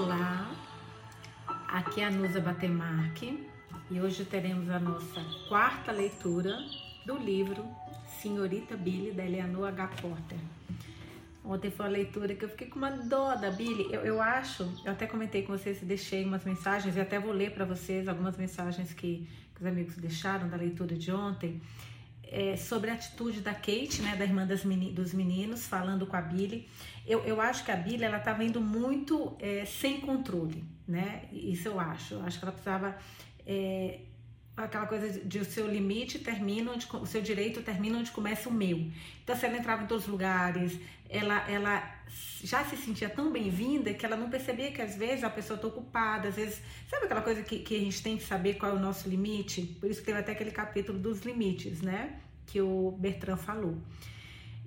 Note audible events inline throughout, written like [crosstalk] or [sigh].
Olá, aqui é a Nusa Batemarque e hoje teremos a nossa quarta leitura do livro Senhorita Billy, da Eleanor H. Porter. Ontem foi uma leitura que eu fiquei com uma dó da Billy. Eu, eu acho, eu até comentei com vocês, deixei umas mensagens e até vou ler para vocês algumas mensagens que, que os amigos deixaram da leitura de ontem é, sobre a atitude da Kate, né, da irmã meni, dos meninos, falando com a Billy. Eu, eu acho que a Billy ela estava indo muito é, sem controle, né? Isso eu acho. Eu acho que ela precisava é, aquela coisa de o seu limite termina onde o seu direito termina onde começa o meu. Então, se ela entrava em todos os lugares, ela, ela já se sentia tão bem-vinda que ela não percebia que às vezes a pessoa está ocupada, às vezes, sabe aquela coisa que, que a gente tem que saber qual é o nosso limite? Por isso que teve até aquele capítulo dos limites, né? Que o Bertrand falou.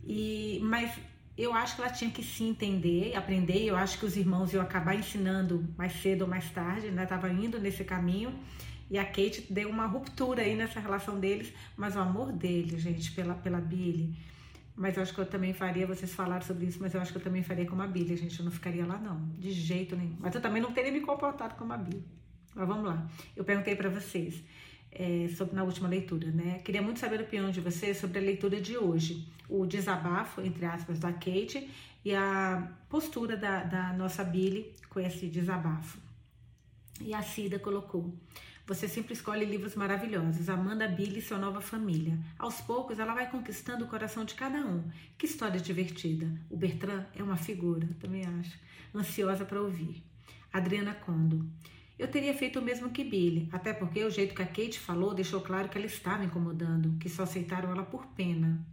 E, mas eu acho que ela tinha que se entender, aprender. Eu acho que os irmãos iam acabar ensinando mais cedo ou mais tarde, né? Tava indo nesse caminho. E a Kate deu uma ruptura aí nessa relação deles, mas o amor dele, gente, pela, pela Billy, mas eu acho que eu também faria, vocês falaram sobre isso, mas eu acho que eu também faria como a Bíblia, gente. Eu não ficaria lá, não. De jeito nenhum. Mas eu também não teria me comportado como a Bíblia. Mas vamos lá. Eu perguntei para vocês é, sobre, na última leitura, né? Queria muito saber a opinião de vocês sobre a leitura de hoje. O desabafo, entre aspas, da Kate e a postura da, da nossa Billy com esse desabafo. E a Cida colocou. Você sempre escolhe livros maravilhosos. Amanda Billy e sua nova família. Aos poucos, ela vai conquistando o coração de cada um. Que história divertida. O Bertrand é uma figura, também acho. Ansiosa para ouvir. Adriana Condo. Eu teria feito o mesmo que Billy, até porque o jeito que a Kate falou deixou claro que ela estava incomodando, que só aceitaram ela por pena.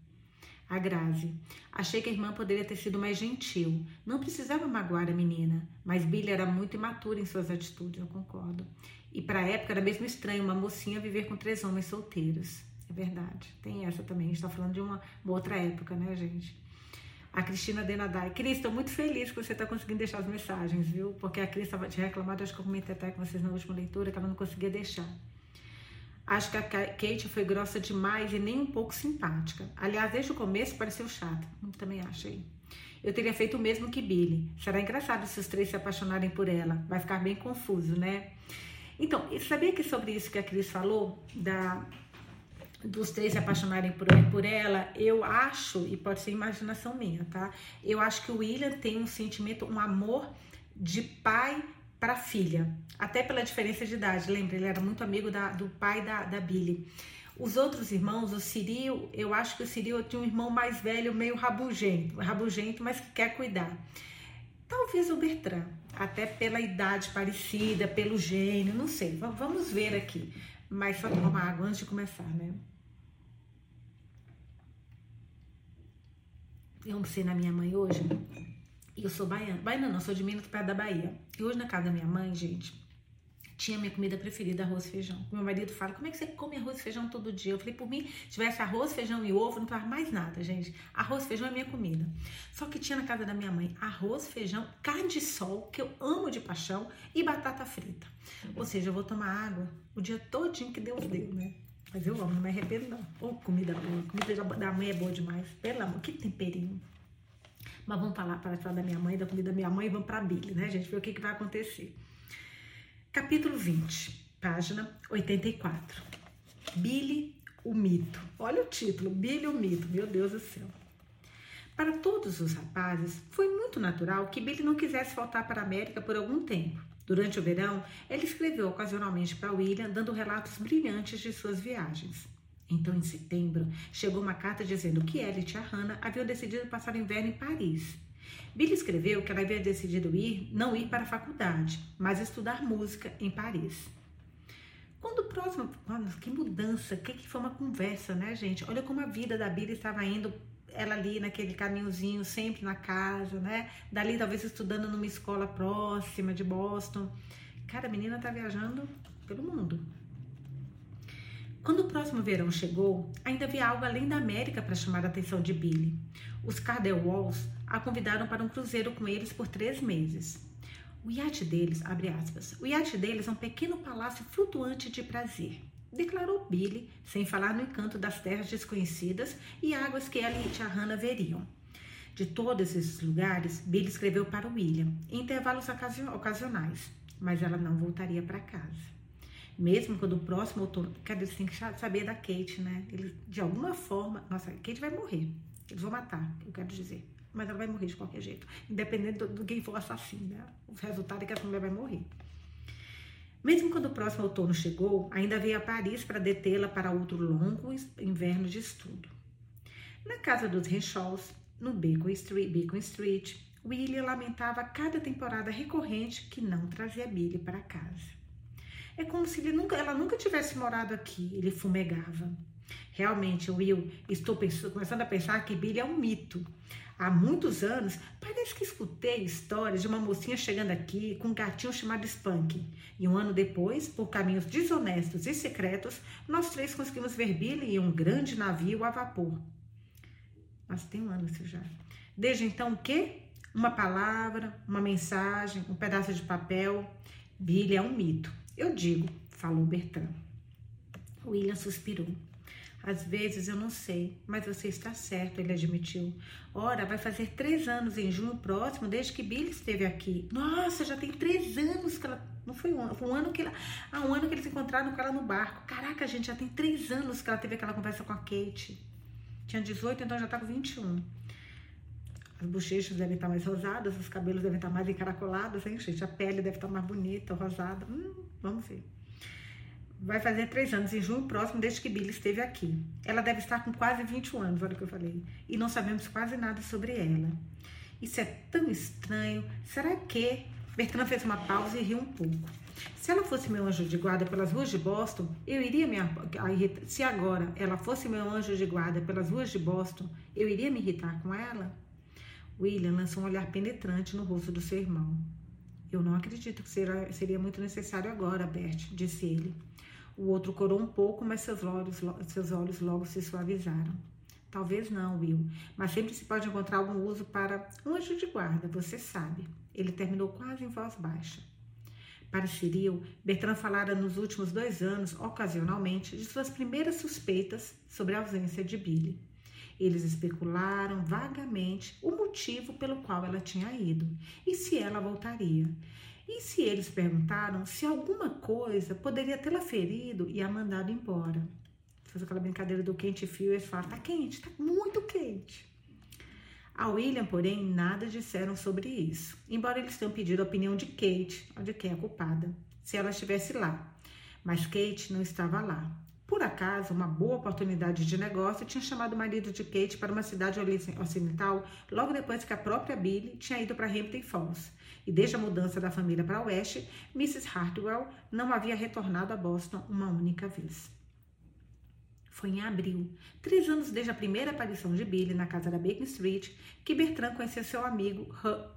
A Grazi. Achei que a irmã poderia ter sido mais gentil. Não precisava magoar a menina, mas Billy era muito imatura em suas atitudes, eu concordo. E para a época era mesmo estranho uma mocinha viver com três homens solteiros. É verdade. Tem essa também. A gente está falando de uma, uma, outra época, né, gente? A Cristina Denadai. Cris, estou muito feliz que você está conseguindo deixar as mensagens, viu? Porque a Cris estava te reclamando, acho que eu comentei até com vocês na última leitura, que ela não conseguia deixar. Acho que a Kate foi grossa demais e nem um pouco simpática. Aliás, desde o começo pareceu chata. Eu também achei. Eu teria feito o mesmo que Billy. Será engraçado se os três se apaixonarem por ela. Vai ficar bem confuso, né? Então, sabia que sobre isso que a Cris falou, da, dos três se apaixonarem por, por ela, eu acho, e pode ser imaginação minha, tá? Eu acho que o William tem um sentimento, um amor de pai para filha, até pela diferença de idade. Lembra, ele era muito amigo da, do pai da, da Billy. Os outros irmãos, o Ciril, eu acho que o Ciril tinha um irmão mais velho, meio rabugento, rabugento, mas que quer cuidar. Talvez o Bertrand, até pela idade parecida, pelo gênio, não sei. Vamos ver aqui. Mas só tomar água antes de começar, né? Eu almocei na minha mãe hoje. E eu sou baiana. Baiana não, sou de Minas, perto da Bahia. E hoje na casa da minha mãe, gente, tinha minha comida preferida, arroz e feijão. Meu marido fala, como é que você come arroz e feijão todo dia? Eu falei, por mim, se tivesse arroz, feijão e ovo, não tava mais nada, gente. Arroz feijão é minha comida. Só que tinha na casa da minha mãe arroz, feijão, carne de sol, que eu amo de paixão, e batata frita. Ou seja, eu vou tomar água o dia todinho que Deus deu, né? Mas eu amo, não me arrependo não. Ô, oh, comida boa. Comida da mãe é boa demais. Pelo amor, que temperinho. Mas vamos falar para falar da minha mãe, da comida da minha mãe e vamos para Bíblia, né, gente? Ver o que, que vai acontecer. Capítulo 20, página 84. Billy, o mito. Olha o título, Billy, o mito. Meu Deus do céu. Para todos os rapazes, foi muito natural que Billy não quisesse voltar para a América por algum tempo. Durante o verão, ele escreveu ocasionalmente para William, dando relatos brilhantes de suas viagens. Então, em setembro, chegou uma carta dizendo que ela e tia Hannah haviam decidido passar o inverno em Paris Billy escreveu que ela havia decidido ir, não ir para a faculdade, mas estudar música em Paris. Quando o próximo. Mano, que mudança, que, que foi uma conversa, né, gente? Olha como a vida da Billy estava indo, ela ali naquele caminhozinho, sempre na casa, né? Dali, talvez estudando numa escola próxima de Boston. Cara, a menina tá viajando pelo mundo. Quando o próximo verão chegou, ainda havia algo além da América para chamar a atenção de Billy. Os Walls a convidaram para um cruzeiro com eles por três meses. O iate deles, abre aspas, o iate deles é um pequeno palácio flutuante de prazer, declarou Billy, sem falar no encanto das terras desconhecidas e águas que ela e Tia Hannah veriam. de todos esses lugares, Billy escreveu para William, em intervalos ocasionais, mas ela não voltaria para casa. Mesmo quando o próximo outono. Cara, eles têm que saber da Kate, né? Eles, de alguma forma. Nossa, Kate vai morrer. Eles vão matar, eu quero dizer. Mas ela vai morrer de qualquer jeito. Independente do quem for o assassino, né? O resultado é que essa mulher vai morrer. Mesmo quando o próximo outono chegou, ainda veio a Paris para detê-la para outro longo inverno de estudo. Na casa dos Renshaws, no Beacon Street, Beacon Street, William lamentava cada temporada recorrente que não trazia Billy para casa. É como se ele nunca, ela nunca tivesse morado aqui, ele fumegava. Realmente, Will, estou pensando, começando a pensar que Billy é um mito. Há muitos anos, parece que escutei histórias de uma mocinha chegando aqui com um gatinho chamado Spunk. E um ano depois, por caminhos desonestos e secretos, nós três conseguimos ver Billy em um grande navio a vapor. Mas tem um ano isso já. Desde então, o quê? Uma palavra, uma mensagem, um pedaço de papel. Billy é um mito. Eu digo, falou Bertrand. William suspirou. Às vezes eu não sei, mas você está certo, ele admitiu. Ora, vai fazer três anos em junho próximo, desde que Billy esteve aqui. Nossa, já tem três anos que ela. Não foi um ano, foi um ano que ela. Ah, um ano que eles encontraram com ela no barco. Caraca, gente, já tem três anos que ela teve aquela conversa com a Kate. Tinha 18, então já tá com 21. As bochechas devem estar mais rosadas, os cabelos devem estar mais encaracolados, hein, gente? A pele deve estar mais bonita, rosada. Hum, vamos ver. Vai fazer três anos em junho próximo, desde que Billy esteve aqui. Ela deve estar com quase 21 anos, olha o que eu falei. E não sabemos quase nada sobre ela. Isso é tão estranho. Será que. Bertrand fez uma pausa e riu um pouco. Se ela fosse meu anjo de guarda pelas ruas de Boston, eu iria me. Se agora ela fosse meu anjo de guarda pelas ruas de Boston, eu iria me irritar com ela? William lançou um olhar penetrante no rosto do seu irmão. Eu não acredito que será, seria muito necessário agora, Bert, disse ele. O outro corou um pouco, mas seus olhos, seus olhos logo se suavizaram. Talvez não, Will, mas sempre se pode encontrar algum uso para um anjo de guarda, você sabe. Ele terminou quase em voz baixa. Para Cyril, Bertrand falara nos últimos dois anos, ocasionalmente, de suas primeiras suspeitas sobre a ausência de Billy. Eles especularam vagamente o motivo pelo qual ela tinha ido e se ela voltaria. E se eles perguntaram se alguma coisa poderia tê-la ferido e a mandado embora. Faz aquela brincadeira do quente fio e falam: tá quente, tá muito quente. A William, porém, nada disseram sobre isso, embora eles tenham pedido a opinião de Kate, de quem é culpada, se ela estivesse lá. Mas Kate não estava lá. Por acaso, uma boa oportunidade de negócio tinha chamado o marido de Kate para uma cidade ocidental logo depois que a própria Billy tinha ido para Hampton Falls. E desde a mudança da família para o oeste, Mrs. Hartwell não havia retornado a Boston uma única vez. Foi em abril, três anos desde a primeira aparição de Billy na casa da Bacon Street, que Bertrand conheceu seu amigo H...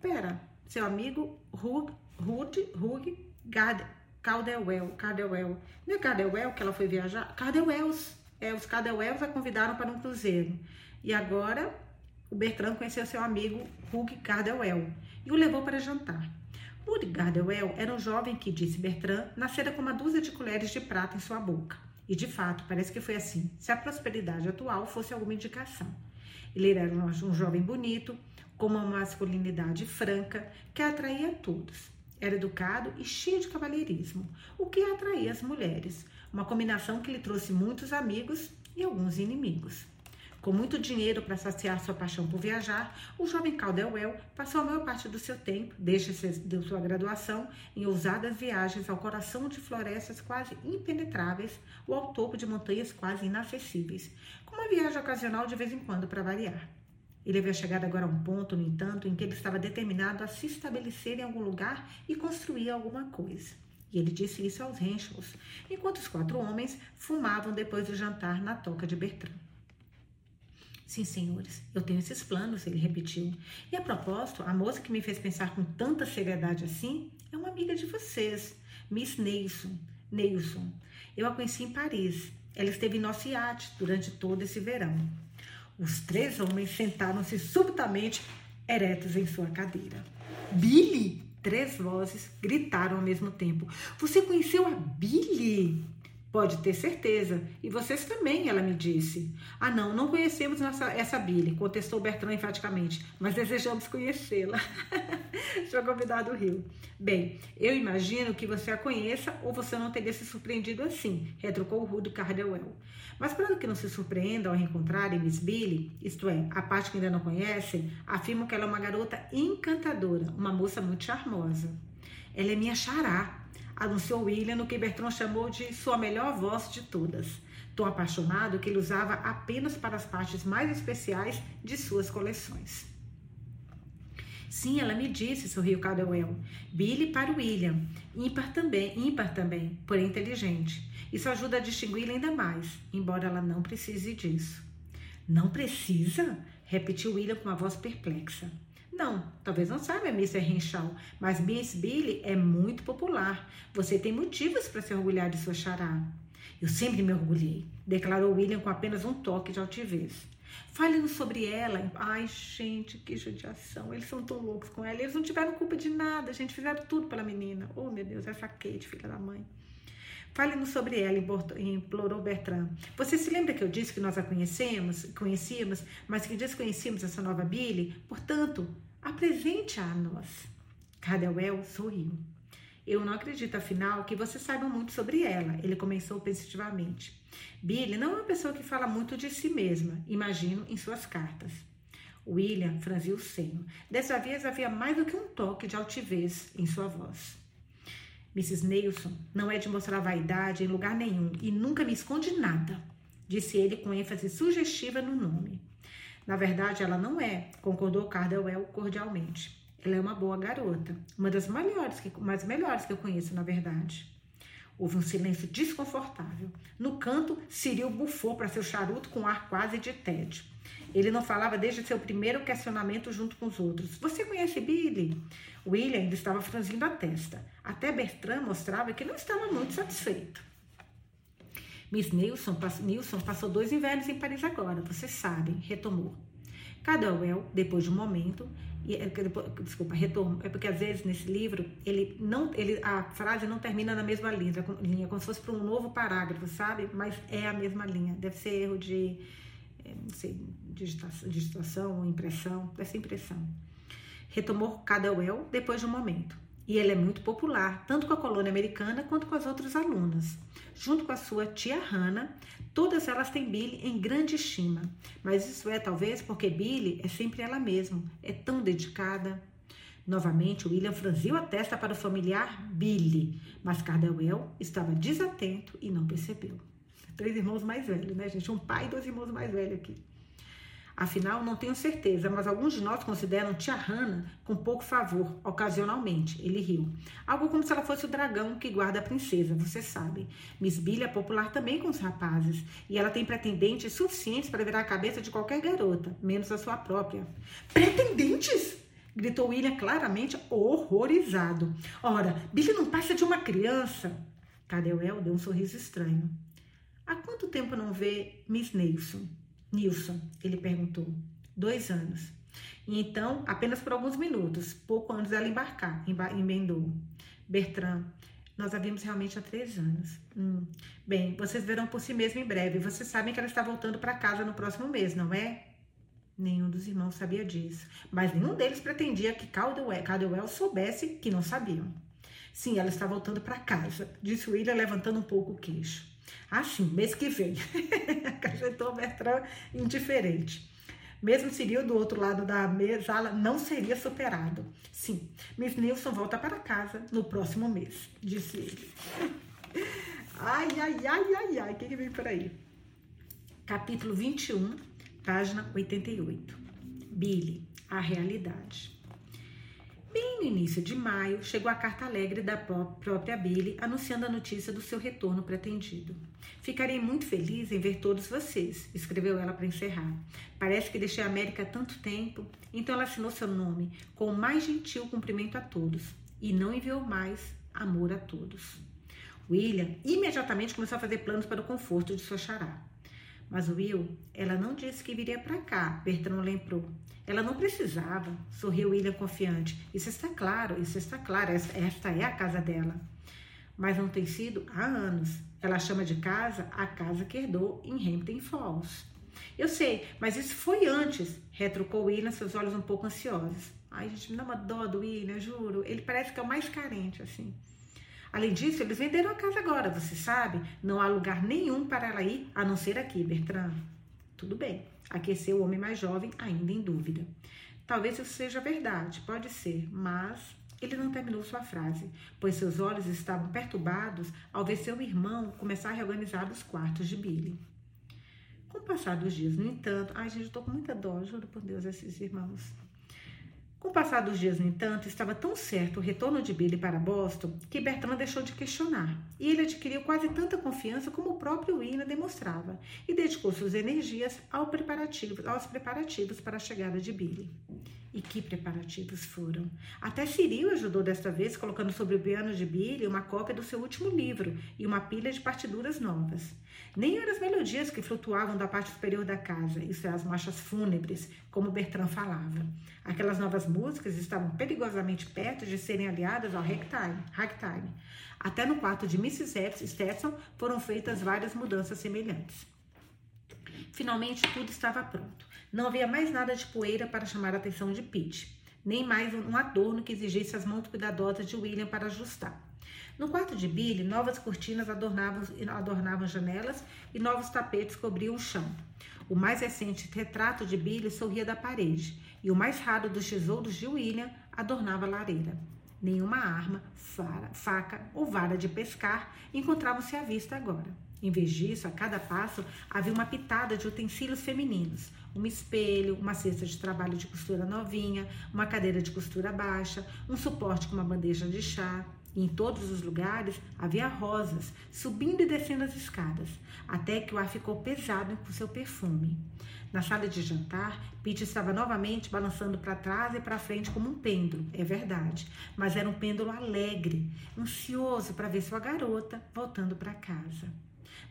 Pera, seu amigo Hugh, Hugh, Hugh Gad, Caldwell, Caldwell. Não é Caldwell que ela foi viajar? Caldwells. É, os Caldwells a convidaram para um cruzeiro. E agora o Bertrand conheceu seu amigo Hugh Caldwell e o levou para jantar. Hugh Caldwell era um jovem que, disse Bertrand, nascera com uma dúzia de colheres de prata em sua boca. E de fato, parece que foi assim, se a prosperidade atual fosse alguma indicação. Ele era um, um jovem bonito, com uma masculinidade franca, que atraía a todos. Era educado e cheio de cavalheirismo, o que atraía as mulheres, uma combinação que lhe trouxe muitos amigos e alguns inimigos. Com muito dinheiro para saciar sua paixão por viajar, o jovem Caldwell passou a maior parte do seu tempo, desde sua graduação, em ousadas viagens ao coração de florestas quase impenetráveis ou ao topo de montanhas quase inacessíveis, com uma viagem ocasional de vez em quando para variar. Ele havia chegado agora a um ponto, no entanto, em que ele estava determinado a se estabelecer em algum lugar e construir alguma coisa. E ele disse isso aos Henschels, enquanto os quatro homens fumavam depois do jantar na toca de Bertrand. Sim, senhores, eu tenho esses planos, ele repetiu. E a propósito, a moça que me fez pensar com tanta seriedade assim é uma amiga de vocês, Miss Neilson. Neilson. Eu a conheci em Paris. Ela esteve em nosso iate durante todo esse verão. Os três homens sentaram-se subitamente eretos em sua cadeira. Billy! Três vozes gritaram ao mesmo tempo. Você conheceu a Billy? Pode ter certeza. E vocês também, ela me disse. Ah, não, não conhecemos nossa, essa Billy, contestou Bertrand enfaticamente, mas desejamos conhecê-la. [laughs] Seu convidado riu. Bem, eu imagino que você a conheça ou você não teria se surpreendido assim, retrucou o rudo Cardewell. Mas para que não se surpreenda ao reencontrarem Miss Billy, isto é, a parte que ainda não conhecem, afirmo que ela é uma garota encantadora, uma moça muito charmosa. Ela é minha xará, anunciou William no que Bertrand chamou de sua melhor voz de todas. Tão apaixonado que ele usava apenas para as partes mais especiais de suas coleções. Sim, ela me disse, sorriu Caldwell. Billy para William. Ímpar também, ímpar também, porém inteligente. Isso ajuda a distingui-la ainda mais, embora ela não precise disso. Não precisa? repetiu William com uma voz perplexa. Não, talvez não saiba, Mr. Henshaw, mas Miss Billy é muito popular. Você tem motivos para se orgulhar de sua chará. Eu sempre me orgulhei, declarou William com apenas um toque de altivez. Fale-nos sobre ela. Ai, gente, que judiação. Eles são tão loucos com ela. Eles não tiveram culpa de nada, gente. Fizeram tudo pela menina. Oh, meu Deus, essa Kate, filha da mãe. Fale-nos sobre ela, implorou Bertrand. Você se lembra que eu disse que nós a conhecemos, conhecíamos, mas que desconhecíamos essa nova Billy? Portanto, Apresente-a a nós. Cardewell sorriu. Eu não acredito, afinal, que você saiba muito sobre ela, ele começou pensativamente. Billy não é uma pessoa que fala muito de si mesma, imagino, em suas cartas. William franziu o senho. Dessa vez havia mais do que um toque de altivez em sua voz. Mrs. Nelson não é de mostrar vaidade em lugar nenhum e nunca me esconde nada, disse ele com ênfase sugestiva no nome. Na verdade, ela não é, concordou Cardwell cordialmente. Ela é uma boa garota, uma das melhores que, mais melhores que eu conheço, na verdade. Houve um silêncio desconfortável. No canto, Cyril bufou para seu charuto com ar quase de tédio. Ele não falava desde seu primeiro questionamento junto com os outros. Você conhece Billy? William ainda estava franzindo a testa. Até Bertrand mostrava que não estava muito satisfeito. Miss Nilson, Nilson passou dois invernos em Paris agora, vocês sabem, retomou. Cadwell, depois de um momento, é, desculpa, retorno, é porque às vezes nesse livro ele não, ele, a frase não termina na mesma linha, linha como se fosse para um novo parágrafo, sabe? Mas é a mesma linha, deve ser erro de, é, não sei, digitação, digitação impressão, deve ser impressão. Retomou Cadwell depois de um momento. E ele é muito popular, tanto com a colônia americana quanto com as outras alunas. Junto com a sua tia Hannah, todas elas têm Billy em grande estima. Mas isso é talvez porque Billy é sempre ela mesma, é tão dedicada. Novamente, William franziu a testa para o familiar Billy, mas Cardwell estava desatento e não percebeu. Três irmãos mais velhos, né, gente? Um pai e dois irmãos mais velhos aqui. Afinal, não tenho certeza, mas alguns de nós consideram tia Hannah com pouco favor, ocasionalmente. Ele riu. Algo como se ela fosse o dragão que guarda a princesa, você sabe. Miss Billy é popular também com os rapazes, e ela tem pretendentes suficientes para virar a cabeça de qualquer garota, menos a sua própria. Pretendentes? gritou William claramente horrorizado. Ora, Billy não passa de uma criança. Cadeuel deu um sorriso estranho. Há quanto tempo não vê Miss Nelson? Nilson? Ele perguntou. Dois anos. E então, apenas por alguns minutos, pouco antes dela embarcar, emendou. Bertrand, nós a vimos realmente há três anos. Hum. Bem, vocês verão por si mesmo em breve. Vocês sabem que ela está voltando para casa no próximo mês, não é? Nenhum dos irmãos sabia disso, mas nenhum deles pretendia que Caldwell, Caldwell soubesse que não sabiam. Sim, ela está voltando para casa, disse William, levantando um pouco o queixo. Sim, mês que vem. [laughs] Acrescentou Bertrand indiferente. Mesmo Ciril do outro lado da sala não seria superado. Sim, Miss Nilson volta para casa no próximo mês, disse ele. [laughs] Ai, ai, ai, ai, ai, o que, que vem por aí? Capítulo 21, página 88. Billy, a realidade. Bem no início de maio, chegou a carta alegre da própria Billy anunciando a notícia do seu retorno pretendido. Ficarei muito feliz em ver todos vocês, escreveu ela para encerrar. Parece que deixei a América há tanto tempo, então ela assinou seu nome com o mais gentil cumprimento a todos e não enviou mais amor a todos. William imediatamente começou a fazer planos para o conforto de sua xará. Mas Will, ela não disse que viria para cá, Bertrand lembrou. Ela não precisava, sorriu William confiante. Isso está claro, isso está claro, esta é a casa dela. mas não tem sido há anos. Ela chama de casa a casa que herdou em Hampton Falls. Eu sei, mas isso foi antes, retrucou William, seus olhos um pouco ansiosos. Ai, gente, me dá uma dó do William, juro. Ele parece que é o mais carente, assim. Além disso, eles venderam a casa agora, você sabe? Não há lugar nenhum para ela ir, a não ser aqui, Bertrand. Tudo bem, aqueceu o homem mais jovem, ainda em dúvida. Talvez isso seja verdade, pode ser, mas ele não terminou sua frase, pois seus olhos estavam perturbados ao ver seu irmão começar a reorganizar os quartos de Billy. Com o passar dos dias, no entanto, ai gente, eu tô com muita dó, juro por Deus, esses irmãos. Com o passar dos dias, no entanto, estava tão certo o retorno de Billy para Boston que Bertrand deixou de questionar, e ele adquiriu quase tanta confiança como o próprio William demonstrava, e dedicou suas energias ao preparativos, aos preparativos para a chegada de Billy. E que preparativos foram! Até Cyril ajudou desta vez, colocando sobre o piano de Billy uma cópia do seu último livro e uma pilha de partiduras novas. Nem eram as melodias que flutuavam da parte superior da casa, isso é, as marchas fúnebres, como Bertrand falava. Aquelas novas músicas estavam perigosamente perto de serem aliadas ao ragtime. ragtime. Até no quarto de Mrs. Stetson foram feitas várias mudanças semelhantes. Finalmente tudo estava pronto. Não havia mais nada de poeira para chamar a atenção de Pete, nem mais um adorno que exigisse as mãos cuidadosas de William para ajustar. No quarto de Billy, novas cortinas adornavam, adornavam janelas e novos tapetes cobriam o chão. O mais recente retrato de Billy sorria da parede, e o mais raro dos tesouros de William adornava a lareira. Nenhuma arma, faca ou vara de pescar encontravam-se à vista agora. Em vez disso, a cada passo havia uma pitada de utensílios femininos, um espelho, uma cesta de trabalho de costura novinha, uma cadeira de costura baixa, um suporte com uma bandeja de chá. E em todos os lugares havia rosas subindo e descendo as escadas, até que o ar ficou pesado com seu perfume. Na sala de jantar, Pete estava novamente balançando para trás e para frente como um pêndulo, é verdade, mas era um pêndulo alegre, ansioso para ver sua garota voltando para casa.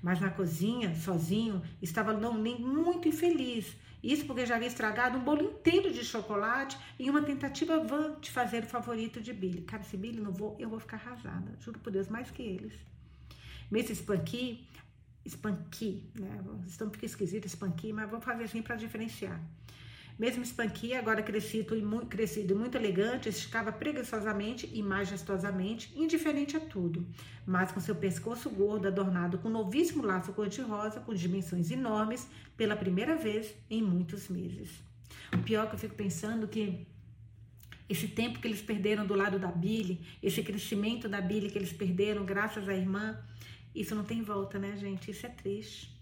Mas na cozinha, sozinho, estava Lonlin muito infeliz. Isso porque já havia estragado um bolo inteiro de chocolate em uma tentativa vã de fazer o favorito de Billy. Cara, se Billy não vou, eu vou ficar arrasada. Juro por Deus, mais que eles. Mesmo Spanky, Spanky, né? Estão um pouco esquisito Spanky, mas vou fazer assim para diferenciar. Mesmo Spanky, agora crescido e, muito, crescido e muito elegante, esticava preguiçosamente e majestosamente, indiferente a tudo, mas com seu pescoço gordo adornado com um novíssimo laço cor-de-rosa com dimensões enormes pela primeira vez em muitos meses. O pior é que eu fico pensando que esse tempo que eles perderam do lado da Billy, esse crescimento da Billy que eles perderam graças à irmã, isso não tem volta, né, gente? Isso é triste.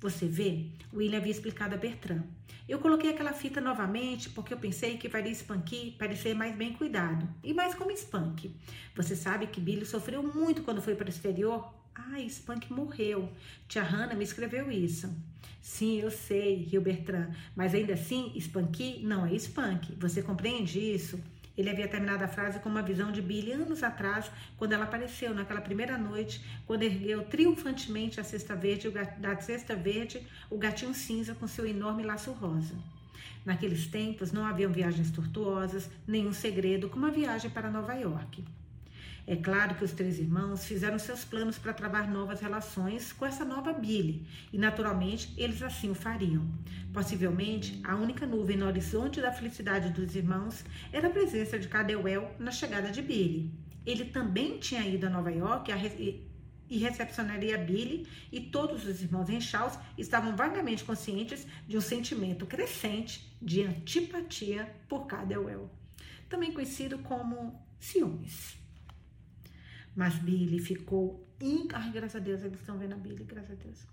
Você vê? William havia explicado a Bertrand. Eu coloquei aquela fita novamente porque eu pensei que faria Spanky parecer mais bem cuidado e mais como Spunk. Você sabe que Billy sofreu muito quando foi para o exterior? Ah, Spunk morreu. Tia Hannah me escreveu isso. Sim, eu sei, riu Bertrand, mas ainda assim, Spanky não é Spunk. Você compreende isso? Ele havia terminado a frase com uma visão de Billy anos atrás, quando ela apareceu naquela primeira noite, quando ergueu triunfantemente a cesta verde, da cesta verde, o gatinho cinza com seu enorme laço rosa. Naqueles tempos não haviam viagens tortuosas, nenhum segredo como a viagem para Nova York. É claro que os três irmãos fizeram seus planos para travar novas relações com essa nova Billy, e naturalmente eles assim o fariam. Possivelmente, a única nuvem no horizonte da felicidade dos irmãos era a presença de Cadewell na chegada de Billy. Ele também tinha ido a Nova York e recepcionaria Billy, e todos os irmãos Renshaws estavam vagamente conscientes de um sentimento crescente de antipatia por Cadewell, também conhecido como ciúmes. Mas Billy ficou. In... Ai, graças a Deus, eles estão vendo a Billy, graças a Deus.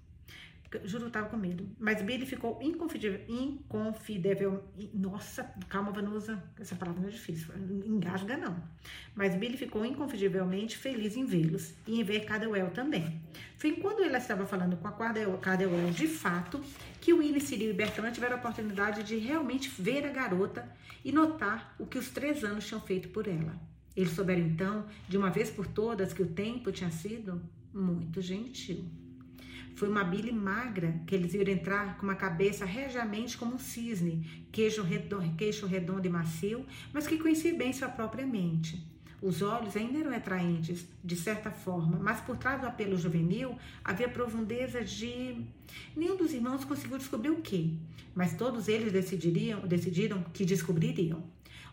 Juro, eu tava com medo. Mas Billy ficou inconfidível. Inconfidível. Nossa, calma, Vanusa. Essa palavra não é difícil. Engasga, não. Mas Billy ficou inconfundivelmente feliz em vê-los e em ver Cadwell também. Foi quando ela estava falando com a Cadwell de fato que Willie, Cyril e Bertrand tiveram a oportunidade de realmente ver a garota e notar o que os três anos tinham feito por ela. Eles souberam então, de uma vez por todas, que o tempo tinha sido muito gentil. Foi uma bile magra que eles viram entrar com uma cabeça regiamente como um cisne, queixo redondo, queixo redondo e macio, mas que conhecia bem sua própria mente. Os olhos ainda eram atraentes, de certa forma, mas por trás do apelo juvenil havia profundeza de. Nenhum dos irmãos conseguiu descobrir o que, mas todos eles decidiriam, decidiram que descobririam.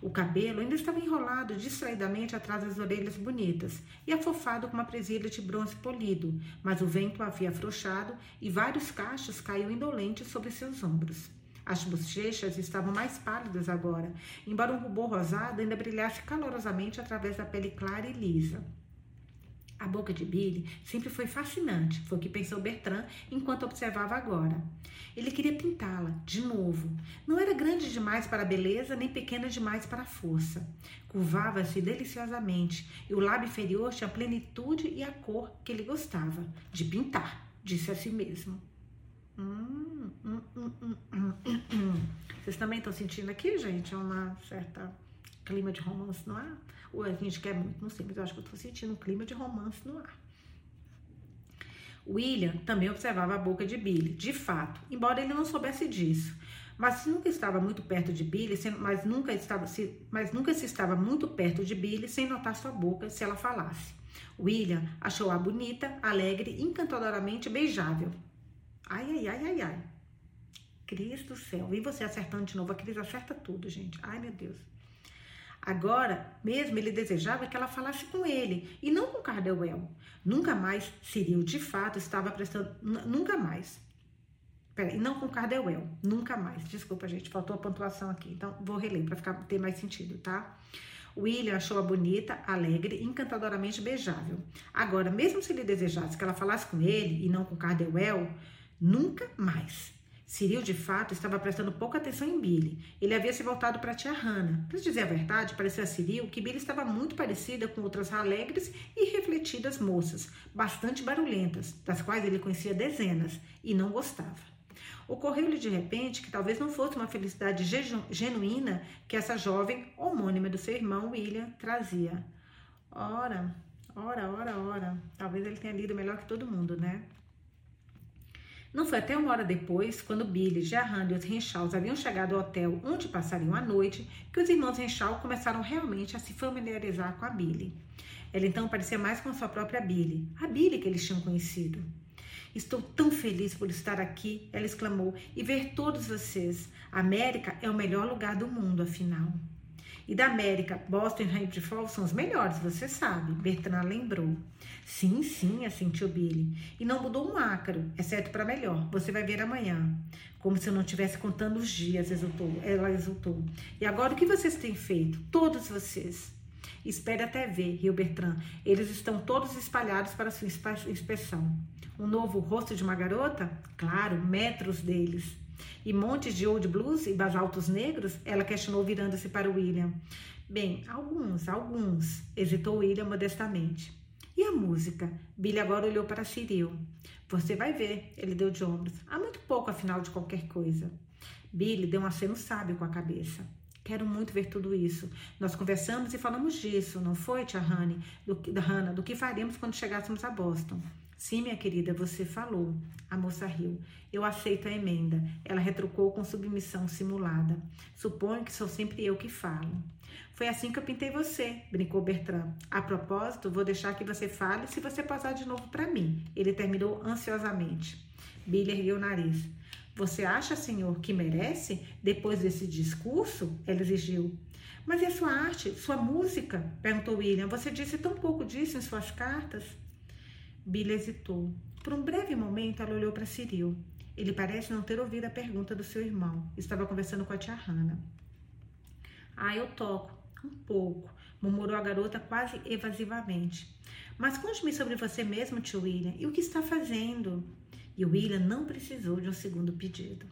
O cabelo ainda estava enrolado distraidamente atrás das orelhas bonitas e afofado com uma presilha de bronze polido, mas o vento havia afrouxado e vários cachos caíam indolentes sobre seus ombros. As bochechas estavam mais pálidas agora, embora um rubor rosado ainda brilhasse calorosamente através da pele clara e lisa. A boca de Billy sempre foi fascinante, foi o que pensou Bertrand enquanto observava agora. Ele queria pintá-la, de novo. Não era grande demais para a beleza, nem pequena demais para a força. Curvava-se deliciosamente e o lábio inferior tinha a plenitude e a cor que ele gostava de pintar, disse a si mesmo. Hum, hum, hum, Vocês também estão sentindo aqui, gente? É uma certa clima de romance no ar? A gente quer muito? Não sei, mas eu acho que eu estou sentindo um clima de romance no ar. William também observava a boca de Billy, de fato, embora ele não soubesse disso. Mas nunca estava muito perto de Billy, mas nunca estava, se, mas nunca se estava muito perto de Billy sem notar sua boca se ela falasse. William achou-a bonita, alegre, encantadoramente beijável. Ai, ai, ai, ai, ai. Cristo do céu. E você acertando de novo. A Cris acerta tudo, gente. Ai, meu Deus. Agora mesmo ele desejava que ela falasse com ele e não com Cardewell. Nunca mais Cyril de fato estava prestando. Nunca mais. Peraí, não com Cardewell. Nunca mais. Desculpa, gente, faltou a pontuação aqui. Então vou reler para ter mais sentido, tá? William achou-a bonita, alegre, encantadoramente beijável. Agora, mesmo se ele desejasse que ela falasse com ele e não com Cardewell, Nunca mais. Cyril, de fato, estava prestando pouca atenção em Billy. Ele havia se voltado para a tia Hannah. Para dizer a verdade, parecia a Cyril que Billy estava muito parecida com outras alegres e refletidas moças, bastante barulhentas, das quais ele conhecia dezenas e não gostava. Ocorreu-lhe de repente que talvez não fosse uma felicidade genuína que essa jovem, homônima do seu irmão William, trazia. Ora, ora, ora, ora. Talvez ele tenha lido melhor que todo mundo, né? Não foi até uma hora depois, quando Billy, Gerrand e os Renshaws haviam chegado ao hotel onde passariam a noite, que os irmãos Renshaw começaram realmente a se familiarizar com a Billy. Ela então parecia mais com a sua própria Billy, a Billy que eles tinham conhecido. Estou tão feliz por estar aqui, ela exclamou, e ver todos vocês. A América é o melhor lugar do mundo, afinal. E da América, Boston e Hampton Falls são os melhores, você sabe, Bertrand lembrou. Sim, sim, assentiu Billy. E não mudou um ácaro, exceto para melhor. Você vai ver amanhã. Como se eu não estivesse contando os dias, exultou. Ela exultou. E agora o que vocês têm feito? Todos vocês. Espere até ver, riu Bertrand. Eles estão todos espalhados para sua inspeção. Um novo rosto de uma garota? Claro, metros deles. E montes de old blues e basaltos negros? Ela questionou virando-se para William. Bem, alguns, alguns, hesitou William modestamente. E a música? Billy agora olhou para Cyril. Você vai ver, ele deu de ombros. Há muito pouco, afinal, de qualquer coisa. Billy deu um aceno sábio com a cabeça. Quero muito ver tudo isso. Nós conversamos e falamos disso, não foi, tia Hannah? Do, do que faríamos quando chegássemos a Boston. Sim, minha querida, você falou. A moça riu. Eu aceito a emenda. Ela retrucou com submissão simulada. Suponho que sou sempre eu que falo. Foi assim que eu pintei você, brincou Bertrand. A propósito, vou deixar que você fale se você passar de novo para mim. Ele terminou ansiosamente. Billy ergueu o nariz. Você acha, senhor, que merece depois desse discurso? Ela exigiu. Mas e a sua arte, sua música? perguntou William. Você disse tão pouco disso em suas cartas. Billy hesitou. Por um breve momento, ela olhou para Cyril. Ele parece não ter ouvido a pergunta do seu irmão. Estava conversando com a tia Hannah. Ah, eu toco. Um pouco, murmurou a garota quase evasivamente. Mas conte-me sobre você mesmo, tio William. E o que está fazendo? E William não precisou de um segundo pedido.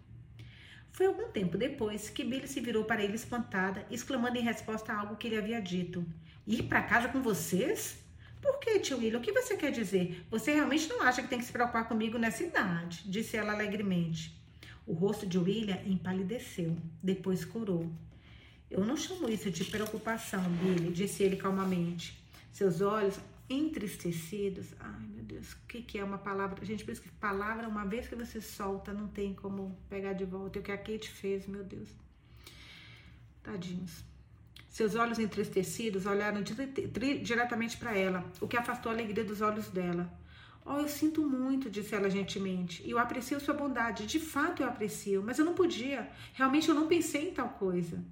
Foi algum tempo depois que Billy se virou para ele espantada, exclamando em resposta a algo que ele havia dito. Ir para casa com vocês? Por que, tio William? O que você quer dizer? Você realmente não acha que tem que se preocupar comigo nessa idade? Disse ela alegremente. O rosto de William empalideceu, depois corou. Eu não chamo isso de preocupação, Billy, disse ele calmamente. Seus olhos entristecidos. Ai, meu Deus, o que, que é uma palavra? Gente, por isso que palavra, uma vez que você solta, não tem como pegar de volta. E o que a Kate fez, meu Deus. Tadinhos. Seus olhos entristecidos olharam diretamente para ela, o que afastou a alegria dos olhos dela. Oh, eu sinto muito, disse ela gentilmente. Eu aprecio sua bondade. De fato eu aprecio, mas eu não podia. Realmente eu não pensei em tal coisa.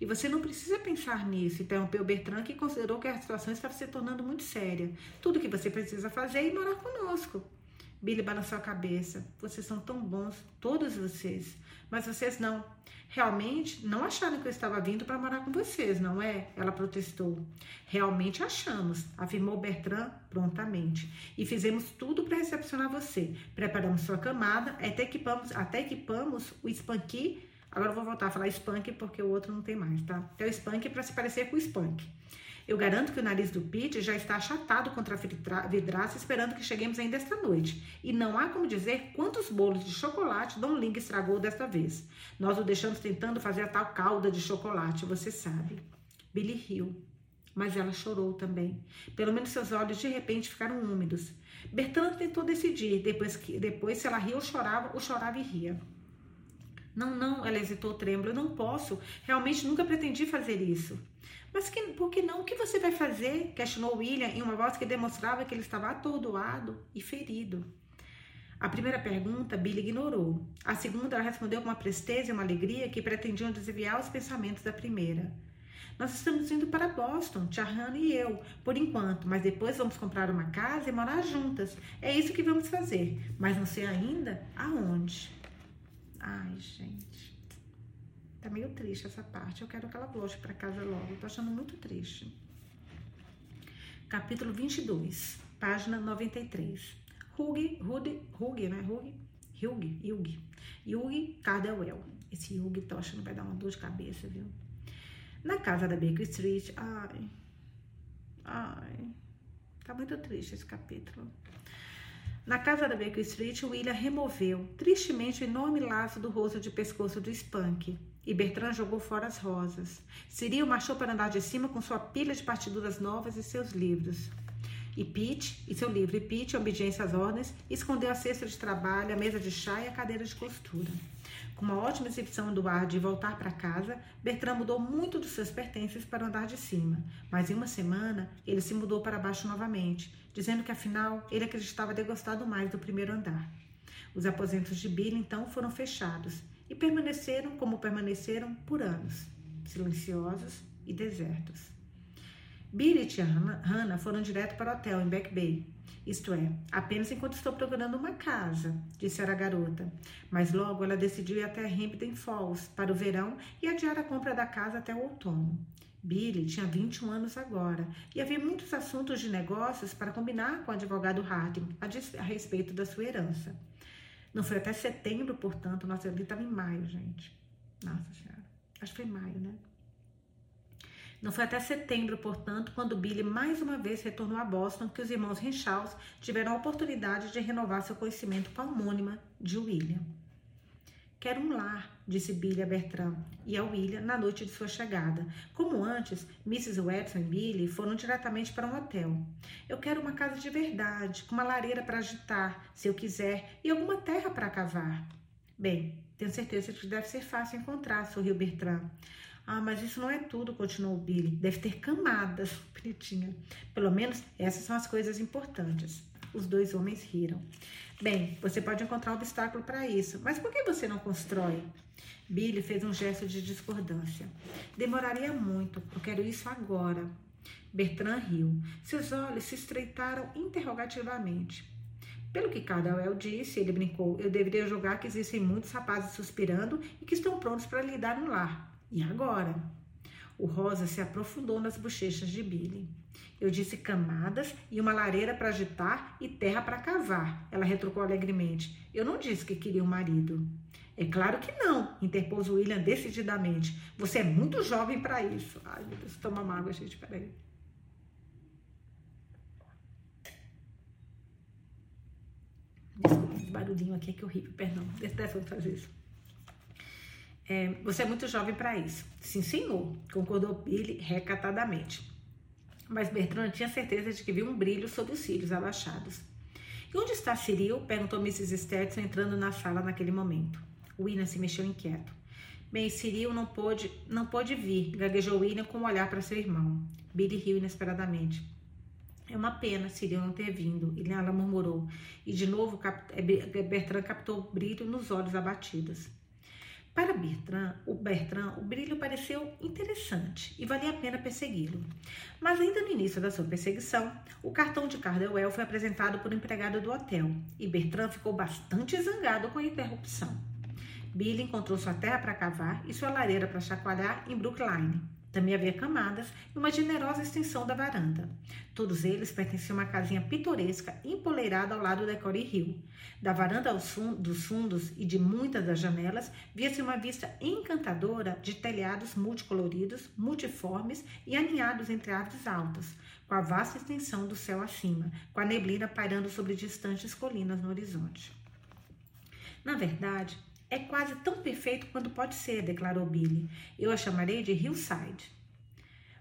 E você não precisa pensar nisso, interrompeu Bertrand, que considerou que a situação estava se tornando muito séria. Tudo o que você precisa fazer é ir morar conosco. Billy balançou a cabeça. Vocês são tão bons, todos vocês. Mas vocês não. Realmente não acharam que eu estava vindo para morar com vocês, não é? Ela protestou. Realmente achamos, afirmou Bertrand prontamente. E fizemos tudo para recepcionar você. Preparamos sua camada, até equipamos, até equipamos o Spanky. Agora eu vou voltar a falar Spank porque o outro não tem mais, tá? Então, Spank para se parecer com o Spank. Eu garanto que o nariz do Pete já está achatado contra a vidraça, esperando que cheguemos ainda esta noite. E não há como dizer quantos bolos de chocolate Dom Ling estragou desta vez. Nós o deixamos tentando fazer a tal calda de chocolate, você sabe. Billy riu, mas ela chorou também. Pelo menos seus olhos de repente ficaram úmidos. Bertrand tentou decidir, depois, que, depois se ela ria ou chorava, ou chorava e ria. Não, não, ela hesitou trêmula, eu não posso. Realmente nunca pretendi fazer isso. Mas que, por que não? O que você vai fazer? Questionou William em uma voz que demonstrava que ele estava atordoado e ferido. A primeira pergunta, Billy ignorou. A segunda, ela respondeu com uma presteza e uma alegria que pretendiam desviar os pensamentos da primeira. Nós estamos indo para Boston, Tia Hannah e eu, por enquanto, mas depois vamos comprar uma casa e morar juntas. É isso que vamos fazer, mas não sei ainda aonde. Ai, gente. Tá meio triste essa parte. Eu quero que ela volte para casa logo. Eu tô achando muito triste. Capítulo 22, página 93. Hugh, Hugh, Hugh, né? Hugh, Hugh, Hugh, Hugh Cardwell. Esse Hugh tô achando vai dar uma dor de cabeça, viu? Na casa da Baker Street, ai, ai, tá muito triste esse capítulo. Na casa da Baker Street, William removeu tristemente o enorme laço do rosto de pescoço do Spunk e Bertrand jogou fora as rosas. Cyril marchou para andar de cima com sua pilha de partiduras novas e seus livros. E Pete, e seu livro, e Pete, em obediência às ordens, escondeu a cesta de trabalho, a mesa de chá e a cadeira de costura. Com uma ótima exibição do ar de voltar para casa, Bertrand mudou muito dos seus pertences para o andar de cima. Mas em uma semana, ele se mudou para baixo novamente, dizendo que afinal ele acreditava ter gostado mais do primeiro andar. Os aposentos de Billy então foram fechados e permaneceram como permaneceram por anos, silenciosos e desertos. Billy e Hannah foram direto para o hotel em Back Bay. Isto é, apenas enquanto estou procurando uma casa, disse a garota. Mas logo ela decidiu ir até Hampton Falls para o verão e adiar a compra da casa até o outono. Billy tinha 21 anos agora e havia muitos assuntos de negócios para combinar com o advogado Harding a respeito da sua herança. Não foi até setembro, portanto, nossa, eu estava em maio, gente. Nossa Senhora. Acho que foi maio, né? Não foi até setembro, portanto, quando Billy mais uma vez retornou a Boston que os irmãos Renshaws tiveram a oportunidade de renovar seu conhecimento com a homônima de William. Quero um lar, disse Billy a Bertrand e a William na noite de sua chegada. Como antes, Mrs. Webster e Billy foram diretamente para um hotel. Eu quero uma casa de verdade, com uma lareira para agitar, se eu quiser, e alguma terra para cavar. Bem, tenho certeza que deve ser fácil encontrar, sorriu Bertrand. Ah, mas isso não é tudo, continuou Billy. Deve ter camadas, [laughs] bonitinha. Pelo menos essas são as coisas importantes. Os dois homens riram. Bem, você pode encontrar um obstáculo para isso, mas por que você não constrói? Billy fez um gesto de discordância. Demoraria muito, eu quero isso agora. Bertrand riu. Seus olhos se estreitaram interrogativamente. Pelo que Cardwell disse, ele brincou, eu deveria julgar que existem muitos rapazes suspirando e que estão prontos para lhe dar um lar. E agora? O rosa se aprofundou nas bochechas de Billy. Eu disse camadas e uma lareira para agitar e terra para cavar. Ela retrucou alegremente. Eu não disse que queria um marido. É claro que não, interpôs William decididamente. Você é muito jovem para isso. Ai, meu Deus, toma uma água, gente, peraí. Desculpa, esse barulhinho aqui é que horrível, perdão. Detesto fazer isso. É, você é muito jovem para isso. Sim, senhor, concordou Billy recatadamente mas Bertrand tinha certeza de que viu um brilho sob os cílios abaixados. E onde está Cyril? perguntou Mrs. Stetson entrando na sala naquele momento. William se mexeu inquieto. Bem, Cyril não pôde, não pôde vir, gaguejou William com um olhar para seu irmão. Billy riu inesperadamente. É uma pena Cyril não ter vindo, ela murmurou. E de novo eh, Bertrand captou brilho nos olhos abatidos. Para Bertrand, o Bertrand, o brilho pareceu interessante e valia a pena persegui-lo. Mas ainda no início da sua perseguição, o cartão de Cardewell foi apresentado por um empregado do hotel e Bertrand ficou bastante zangado com a interrupção. Billy encontrou sua terra para cavar e sua lareira para chacoalhar em Brookline. Também havia camadas e uma generosa extensão da varanda. Todos eles pertenciam a uma casinha pitoresca empoleirada ao lado da Corey Hill. Da varanda fund dos fundos e de muitas das janelas via-se uma vista encantadora de telhados multicoloridos, multiformes e aninhados entre árvores altas, com a vasta extensão do céu acima, com a neblina pairando sobre distantes colinas no horizonte. Na verdade, é quase tão perfeito quanto pode ser, declarou Billy. Eu a chamarei de Hillside.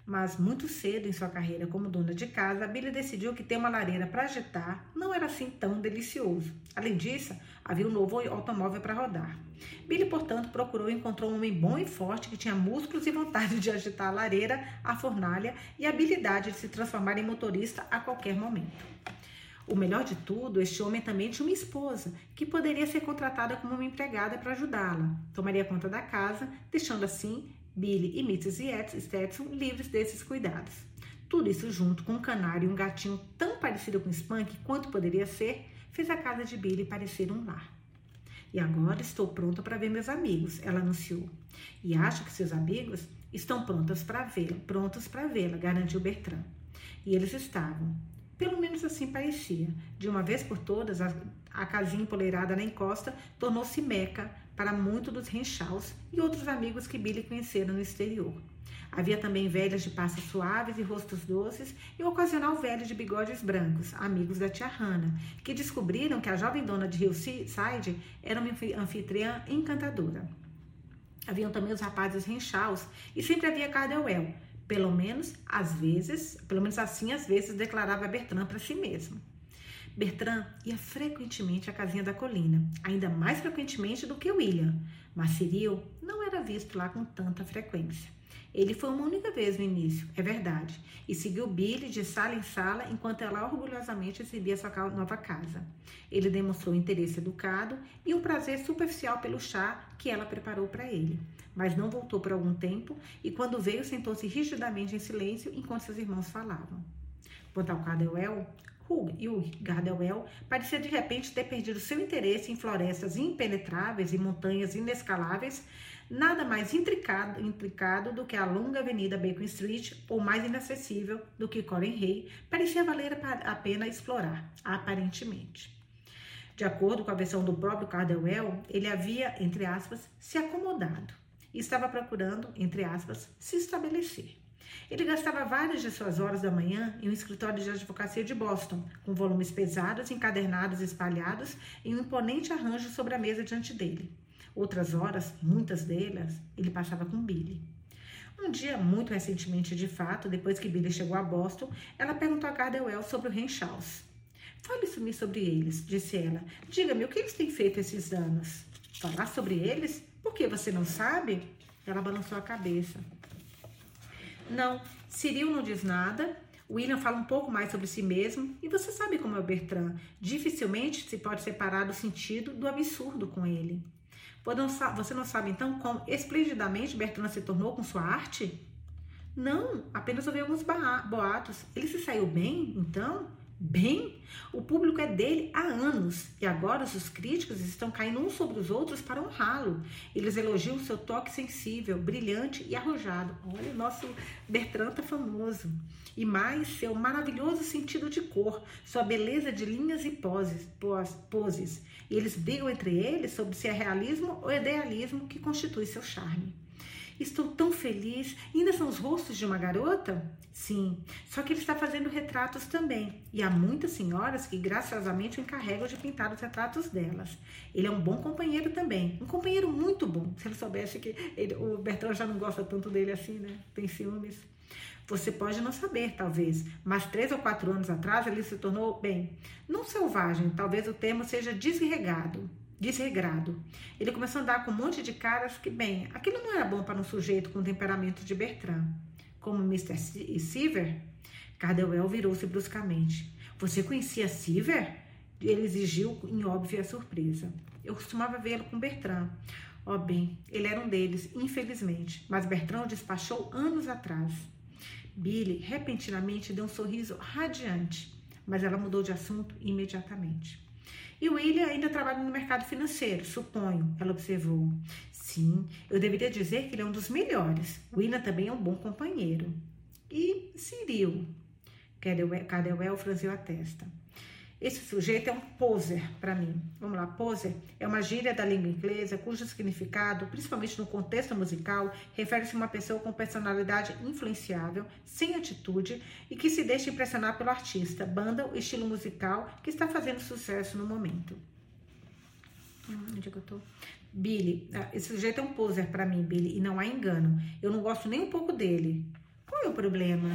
Mas muito cedo em sua carreira como dona de casa, Billy decidiu que ter uma lareira para agitar não era assim tão delicioso. Além disso, havia um novo automóvel para rodar. Billy, portanto, procurou e encontrou um homem bom e forte que tinha músculos e vontade de agitar a lareira, a fornalha e a habilidade de se transformar em motorista a qualquer momento. O melhor de tudo, este homem também tinha uma esposa, que poderia ser contratada como uma empregada para ajudá-la. Tomaria conta da casa, deixando assim Billy e Mrs. Stetson livres desses cuidados. Tudo isso junto com um canário e um gatinho tão parecido com Spunk quanto poderia ser, fez a casa de Billy parecer um lar. E agora estou pronta para ver meus amigos, ela anunciou. E acho que seus amigos estão prontos para vê-la, prontos para vê-la, garantiu Bertrand. E eles estavam. Pelo menos assim parecia. De uma vez por todas, a, a casinha empoleirada na encosta tornou-se meca para muitos dos Renshaws e outros amigos que Billy conheceram no exterior. Havia também velhas de passas suaves e rostos doces e um ocasional velho de bigodes brancos, amigos da tia Hannah, que descobriram que a jovem dona de Hillside era uma anfitriã encantadora. Haviam também os rapazes Renshaws e sempre havia Cardewell, pelo menos às vezes, pelo menos assim às vezes declarava Bertrand para si mesmo. Bertrand ia frequentemente à casinha da colina, ainda mais frequentemente do que William, mas Cyril não era visto lá com tanta frequência. Ele foi uma única vez no início, é verdade, e seguiu Billy de sala em sala enquanto ela orgulhosamente exibia sua nova casa. Ele demonstrou interesse educado e um prazer superficial pelo chá que ela preparou para ele, mas não voltou por algum tempo e quando veio sentou-se rigidamente em silêncio enquanto seus irmãos falavam. Quanto ao Cardewell, e o Gardewell parecia de repente ter perdido seu interesse em florestas impenetráveis e montanhas inescaláveis, nada mais intricado, intricado do que a longa avenida Bacon Street, ou mais inacessível do que Coren Hay, parecia valer a pena explorar, aparentemente. De acordo com a versão do próprio Cardewell, ele havia, entre aspas, se acomodado e estava procurando, entre aspas, se estabelecer. Ele gastava várias de suas horas da manhã em um escritório de advocacia de Boston, com volumes pesados, encadernados espalhados em um imponente arranjo sobre a mesa diante dele. Outras horas, muitas delas, ele passava com Billy. Um dia, muito recentemente de fato, depois que Billy chegou a Boston, ela perguntou a Cardewell sobre o Renshaws. Fale-me sobre eles, disse ela. Diga-me, o que eles têm feito esses anos? Falar sobre eles? Por que você não sabe? Ela balançou a cabeça. Não, Cyril não diz nada. William fala um pouco mais sobre si mesmo. E você sabe como é o Bertrand. Dificilmente se pode separar o sentido do absurdo com ele. Você não sabe então como esplendidamente Bertrand se tornou com sua arte? Não, apenas ouvi alguns boatos. Ele se saiu bem, então? Bem, o público é dele há anos e agora os críticos estão caindo uns sobre os outros para honrá-lo. Eles elogiam seu toque sensível, brilhante e arrojado. Olha, o nosso Bertrand tá famoso. E mais, seu maravilhoso sentido de cor, sua beleza de linhas e poses. poses. E eles brigam entre eles sobre se é realismo ou idealismo que constitui seu charme. Estou tão feliz. Ainda são os rostos de uma garota? Sim, só que ele está fazendo retratos também. E há muitas senhoras que graciosamente o encarregam de pintar os retratos delas. Ele é um bom companheiro também. Um companheiro muito bom. Se ele soubesse que ele, o Bertrand já não gosta tanto dele assim, né? Tem ciúmes. Você pode não saber, talvez, mas três ou quatro anos atrás ele se tornou, bem, não selvagem, talvez o termo seja desregado. Desregrado. Ele começou a andar com um monte de caras que, bem, aquilo não era bom para um sujeito com o temperamento de Bertrand. Como Mr. Seaver, Cardewell virou-se bruscamente. Você conhecia Seaver? Ele exigiu em óbvia surpresa. Eu costumava vê-lo com Bertrand. Oh, bem, ele era um deles, infelizmente, mas Bertrand o despachou anos atrás. Billy repentinamente deu um sorriso radiante, mas ela mudou de assunto imediatamente. E William ainda trabalha no mercado financeiro, suponho, ela observou. Sim, eu deveria dizer que ele é um dos melhores. William também é um bom companheiro. E Cyril? Cadewell franziu a testa. Esse sujeito é um poser para mim. Vamos lá, poser é uma gíria da língua inglesa cujo significado, principalmente no contexto musical, refere-se a uma pessoa com personalidade influenciável, sem atitude e que se deixa impressionar pelo artista, banda ou estilo musical que está fazendo sucesso no momento. Hum, onde é que eu tô? Billy, ah, esse sujeito é um poser para mim, Billy, e não há engano. Eu não gosto nem um pouco dele. Qual é o problema?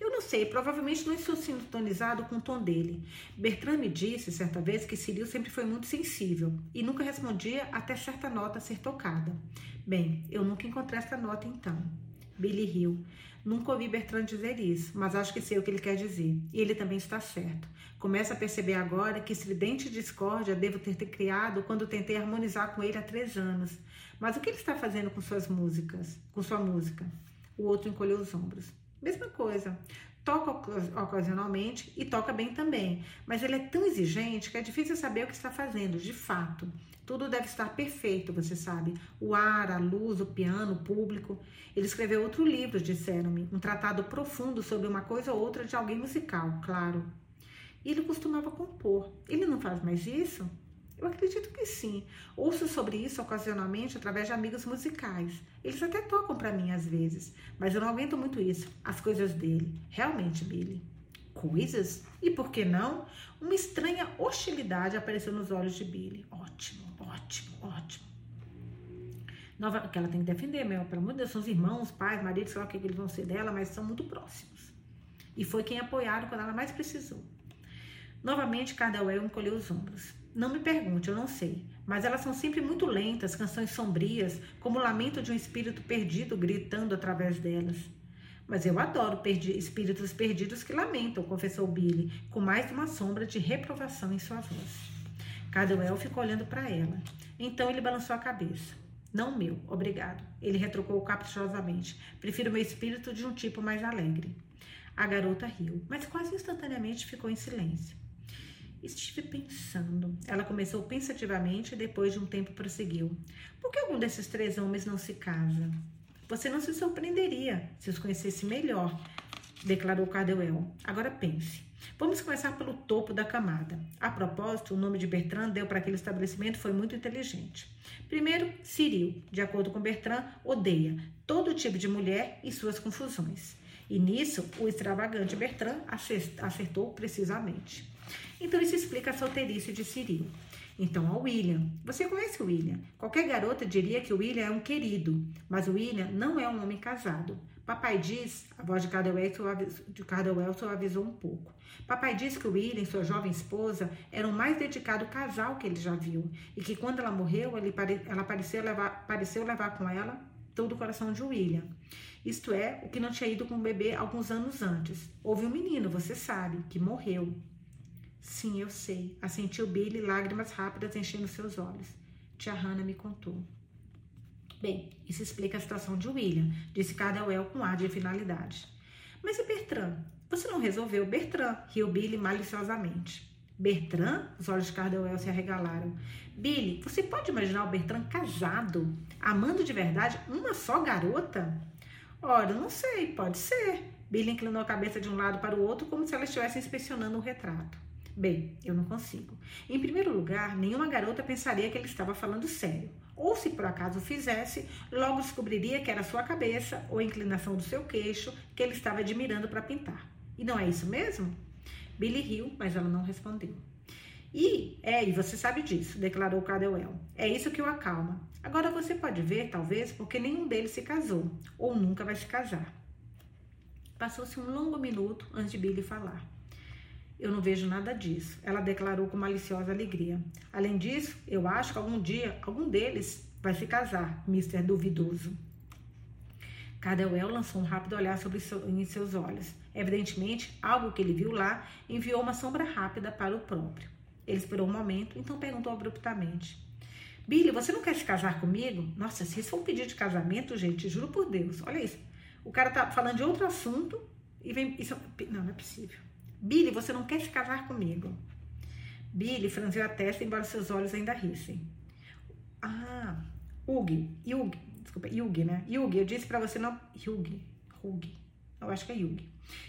Eu não sei, provavelmente não estou sintonizado com o tom dele. Bertrand me disse certa vez que Cyril sempre foi muito sensível e nunca respondia até certa nota ser tocada. Bem, eu nunca encontrei essa nota então. Billy riu. Nunca ouvi Bertrand dizer isso, mas acho que sei o que ele quer dizer. E ele também está certo. Começa a perceber agora que estridente discórdia devo ter, ter criado quando tentei harmonizar com ele há três anos. Mas o que ele está fazendo com suas músicas? Com sua música? O outro encolheu os ombros. Mesma coisa. Toca ocasionalmente e toca bem também, mas ele é tão exigente que é difícil saber o que está fazendo, de fato. Tudo deve estar perfeito, você sabe. O ar, a luz, o piano, o público. Ele escreveu outro livro, disseram-me, um tratado profundo sobre uma coisa ou outra de alguém musical, claro. E ele costumava compor. Ele não faz mais isso? Eu acredito que sim. Ouço sobre isso ocasionalmente através de amigos musicais. Eles até tocam para mim às vezes, mas eu não aguento muito isso, as coisas dele. Realmente, Billy. Coisas? E por que não? Uma estranha hostilidade apareceu nos olhos de Billy. Ótimo, ótimo, ótimo. Nova, que ela tem que defender, meu, pelo amor de Deus, são os irmãos, pais, maridos, sei lá o que eles vão ser dela, mas são muito próximos. E foi quem apoiaram quando ela mais precisou. Novamente, Cardawell encolheu os ombros. Não me pergunte, eu não sei. Mas elas são sempre muito lentas, canções sombrias, como o lamento de um espírito perdido gritando através delas. Mas eu adoro perdi espíritos perdidos que lamentam, confessou Billy, com mais uma sombra de reprovação em sua voz. Cadwell ficou olhando para ela. Então ele balançou a cabeça. Não meu, obrigado. Ele retrucou caprichosamente. Prefiro meu espírito de um tipo mais alegre. A garota riu, mas quase instantaneamente ficou em silêncio. Estive pensando. Ela começou pensativamente e depois de um tempo prosseguiu. Por que algum desses três homens não se casa? Você não se surpreenderia se os conhecesse melhor, declarou Cardewell. Agora pense. Vamos começar pelo topo da camada. A propósito, o nome de Bertrand deu para aquele estabelecimento foi muito inteligente. Primeiro, Cyril, de acordo com Bertrand, odeia todo tipo de mulher e suas confusões. E nisso, o extravagante Bertrand acertou precisamente. Então isso explica a solteirice de Cyril. Então, ao William. Você conhece o William? Qualquer garota diria que o William é um querido, mas o William não é um homem casado. Papai diz, a voz de Cardwell avisou um pouco. Papai diz que o William e sua jovem esposa eram o mais dedicado casal que ele já viu e que quando ela morreu, ele, ela pareceu levar, pareceu levar com ela todo o coração de William. Isto é, o que não tinha ido com o bebê alguns anos antes. Houve um menino, você sabe, que morreu. Sim, eu sei. Assentiu Billy, lágrimas rápidas enchendo seus olhos. Tia Hannah me contou. Bem, isso explica a situação de William, disse Cardwell com ar de finalidade. Mas e Bertrand? Você não resolveu Bertrand? riu Billy maliciosamente. Bertrand? Os olhos de Cardwell se arregalaram. Billy, você pode imaginar o Bertrand casado, amando de verdade uma só garota? Ora, não sei, pode ser. Billy inclinou a cabeça de um lado para o outro como se ela estivesse inspecionando o retrato. Bem, eu não consigo. Em primeiro lugar, nenhuma garota pensaria que ele estava falando sério. Ou se por acaso fizesse, logo descobriria que era sua cabeça ou a inclinação do seu queixo que ele estava admirando para pintar. E não é isso mesmo? Billy riu, mas ela não respondeu. E é, e você sabe disso, declarou Cadwell. É isso que o acalma. Agora você pode ver, talvez, porque nenhum deles se casou, ou nunca vai se casar. Passou-se um longo minuto antes de Billy falar. Eu não vejo nada disso, ela declarou com maliciosa alegria. Além disso, eu acho que algum dia algum deles vai se casar, Mr. Duvidoso. Cadwell lançou um rápido olhar sobre seu, em seus olhos. Evidentemente, algo que ele viu lá enviou uma sombra rápida para o próprio. Ele esperou um momento, então perguntou abruptamente: Billy, você não quer se casar comigo? Nossa, se isso for um pedido de casamento, gente, juro por Deus. Olha isso. O cara tá falando de outro assunto e vem. Isso, não, não é possível. Billy, você não quer se casar comigo? Billy franziu a testa, embora seus olhos ainda rissem. Ah, Hugh, Hugh, desculpa, Hugh, né? Hugh, eu disse para você não. Hugh, Hugh, eu acho que é Hugh.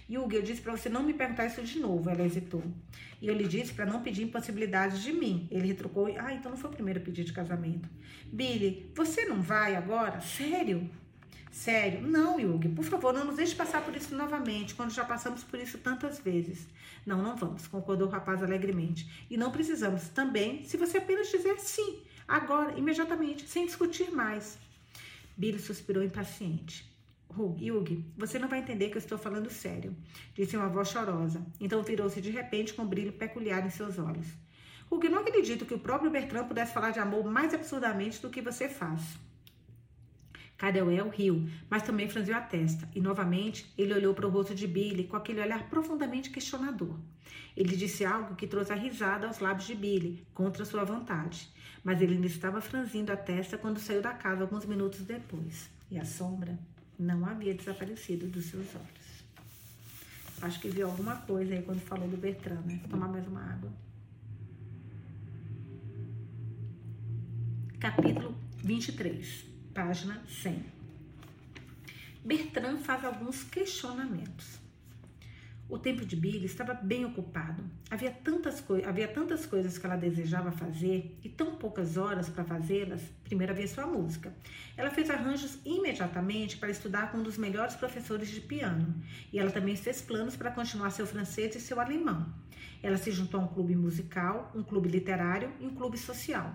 Hugh, eu disse para você não me perguntar isso de novo, ela hesitou. E eu lhe disse para não pedir impossibilidades de mim. Ele retrucou, ah, então não foi o primeiro pedido de casamento. Billy, você não vai agora? Sério? Sério? Não, Yugi, por favor, não nos deixe passar por isso novamente, quando já passamos por isso tantas vezes. Não, não vamos, concordou o rapaz alegremente. E não precisamos também, se você apenas dizer sim, agora, imediatamente, sem discutir mais. Billy suspirou impaciente. Yugi, você não vai entender que eu estou falando sério, disse uma voz chorosa. Então virou-se de repente com um brilho peculiar em seus olhos. Hugo, não acredito que o próprio Bertrand pudesse falar de amor mais absurdamente do que você faz. Cadewell riu, mas também franziu a testa, e novamente ele olhou para o rosto de Billy com aquele olhar profundamente questionador. Ele disse algo que trouxe a risada aos lábios de Billy, contra sua vontade, mas ele ainda estava franzindo a testa quando saiu da casa alguns minutos depois, e a sombra não havia desaparecido dos seus olhos. Acho que viu alguma coisa aí quando falou do Bertrand, né? Vou tomar mais uma água. Capítulo 23 página 100. Bertrand faz alguns questionamentos. O tempo de Billy estava bem ocupado. Havia tantas, havia tantas coisas que ela desejava fazer e tão poucas horas para fazê-las. Primeiro havia sua música. Ela fez arranjos imediatamente para estudar com um dos melhores professores de piano. E ela também fez planos para continuar seu francês e seu alemão. Ela se juntou a um clube musical, um clube literário e um clube social.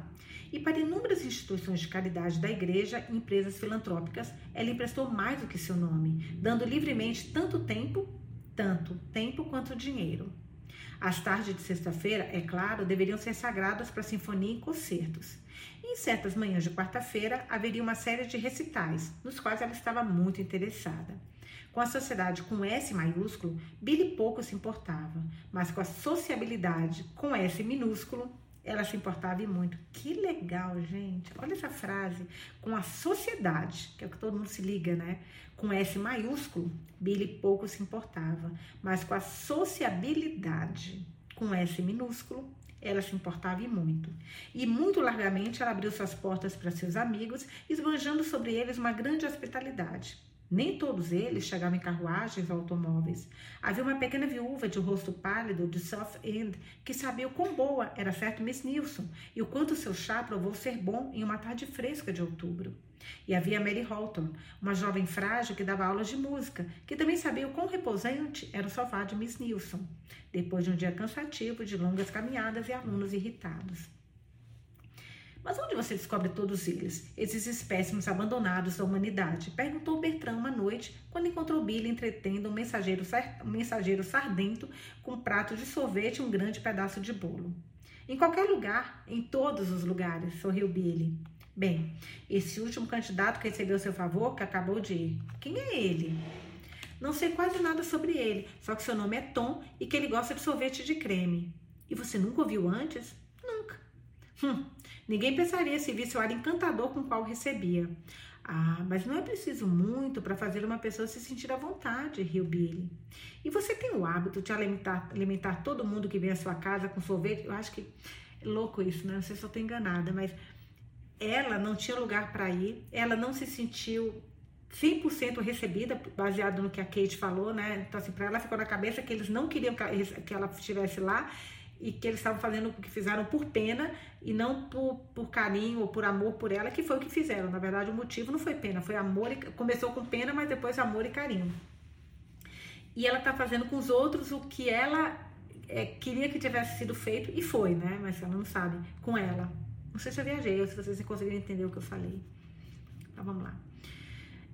E para inúmeras instituições de caridade da igreja e empresas filantrópicas, ela emprestou mais do que seu nome, dando livremente tanto tempo, tanto tempo quanto dinheiro. As tardes de sexta-feira, é claro, deveriam ser sagradas para sinfonia e concertos. E em certas manhãs de quarta-feira, haveria uma série de recitais, nos quais ela estava muito interessada. Com a sociedade com S maiúsculo, Billy pouco se importava, mas com a sociabilidade com S minúsculo, ela se importava e muito. Que legal, gente. Olha essa frase. Com a sociedade, que é o que todo mundo se liga, né? Com S maiúsculo, Billy pouco se importava. Mas com a sociabilidade, com S minúsculo, ela se importava e muito. E muito largamente ela abriu suas portas para seus amigos, esbanjando sobre eles uma grande hospitalidade. Nem todos eles chegavam em carruagens ou automóveis. Havia uma pequena viúva de rosto pálido de South End que sabia o quão boa era certo Miss Nilsson e o quanto seu chá provou ser bom em uma tarde fresca de outubro. E havia Mary Holton, uma jovem frágil que dava aulas de música, que também sabia o quão repousante era o sofá de Miss Nilsson, depois de um dia cansativo de longas caminhadas e alunos irritados. Mas onde você descobre todos eles, esses espécimes abandonados da humanidade? Perguntou Bertrand uma noite, quando encontrou Billy entretendo um mensageiro, um mensageiro sardento com um prato de sorvete e um grande pedaço de bolo. Em qualquer lugar, em todos os lugares, sorriu Billy. Bem, esse último candidato que recebeu seu favor, que acabou de ir, quem é ele? Não sei quase nada sobre ele, só que seu nome é Tom e que ele gosta de sorvete de creme. E você nunca ouviu antes? Nunca. Hum, Ninguém pensaria se visse o ar encantador com o qual recebia. Ah, mas não é preciso muito para fazer uma pessoa se sentir à vontade, riu Billy. E você tem o hábito de alimentar, alimentar todo mundo que vem à sua casa com sorvete? Eu acho que é louco isso, né? Não sei se eu estou enganada, mas ela não tinha lugar para ir, ela não se sentiu 100% recebida, baseado no que a Kate falou, né? Então, assim, para ela ficou na cabeça que eles não queriam que ela estivesse lá e que eles estavam fazendo o que fizeram por pena e não por, por carinho ou por amor por ela, que foi o que fizeram. Na verdade, o motivo não foi pena, foi amor. E, começou com pena, mas depois amor e carinho. E ela tá fazendo com os outros o que ela é, queria que tivesse sido feito e foi, né? Mas ela não sabe, com ela. Não sei se eu viajei ou se vocês conseguiram entender o que eu falei. Então vamos lá.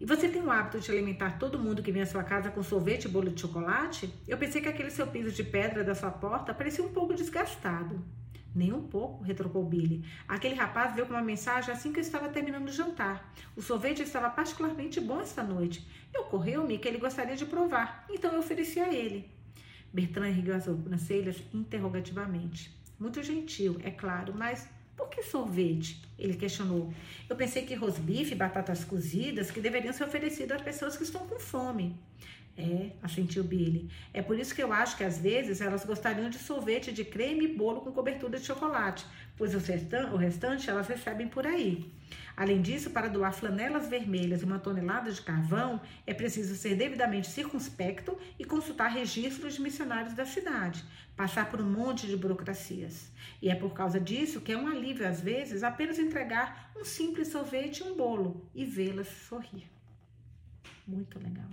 E você tem o hábito de alimentar todo mundo que vem à sua casa com sorvete e bolo de chocolate? Eu pensei que aquele seu piso de pedra da sua porta parecia um pouco desgastado. Nem um pouco, retrucou Billy. Aquele rapaz veio com uma mensagem assim que eu estava terminando o jantar. O sorvete estava particularmente bom esta noite. E ocorreu-me que ele gostaria de provar, então eu ofereci a ele. Bertrand ergueu as sobrancelhas interrogativamente. Muito gentil, é claro, mas por que sorvete? Ele questionou. Eu pensei que rosbife e batatas cozidas que deveriam ser oferecidas às pessoas que estão com fome. É, assentiu Billy. É por isso que eu acho que às vezes elas gostariam de sorvete de creme e bolo com cobertura de chocolate, pois o restante elas recebem por aí. Além disso, para doar flanelas vermelhas e uma tonelada de carvão, é preciso ser devidamente circunspecto e consultar registros de missionários da cidade, passar por um monte de burocracias. E é por causa disso que é um alívio, às vezes, apenas entregar um simples sorvete e um bolo e vê-las sorrir. Muito legal.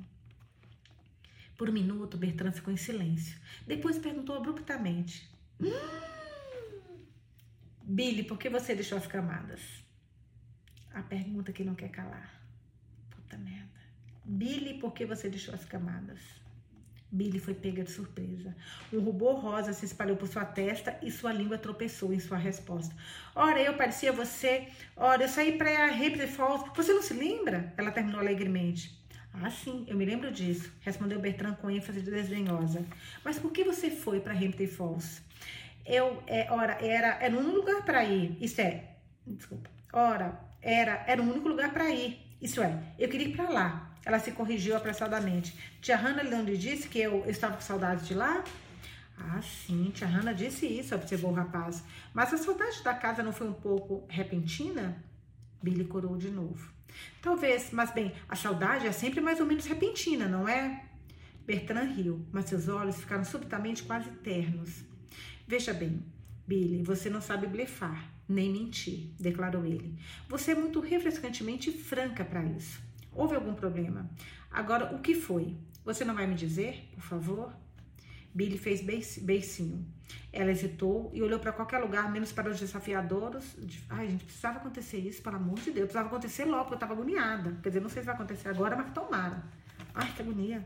Por um minuto, Bertrand ficou em silêncio. Depois perguntou abruptamente: hum, Billy, por que você deixou as camadas? A pergunta que não quer calar. Puta merda. Billy, por que você deixou as camadas? Billy foi pega de surpresa. Um rubor rosa se espalhou por sua testa e sua língua tropeçou em sua resposta. Ora, eu parecia você. Ora, eu saí para Hampton Falls. Você não se lembra? Ela terminou alegremente. Ah, sim, eu me lembro disso, respondeu Bertrand com ênfase desdenhosa. Mas por que você foi para Hampton Falls? Eu, é, ora, era, era um lugar para ir. Isso é, desculpa. Ora, era, era o único lugar para ir. Isso é, eu queria ir para lá. Ela se corrigiu apressadamente. Tia Hannah não lhe disse que eu, eu estava com saudade de lá? Ah, sim, tia Hannah disse isso, observou o rapaz. Mas a saudade da casa não foi um pouco repentina? Billy corou de novo. Talvez, mas bem, a saudade é sempre mais ou menos repentina, não é? Bertrand riu, mas seus olhos ficaram subitamente quase ternos. Veja bem, Billy, você não sabe blefar, nem mentir, declarou ele. Você é muito refrescantemente franca para isso. Houve algum problema? Agora, o que foi? Você não vai me dizer, por favor? Billy fez beicinho. Ela hesitou e olhou para qualquer lugar, menos para os desafiadores. Ai, gente, precisava acontecer isso, pelo amor de Deus. Precisava acontecer logo, eu estava agoniada. Quer dizer, não sei se vai acontecer agora, mas tomara. Ai, que agonia.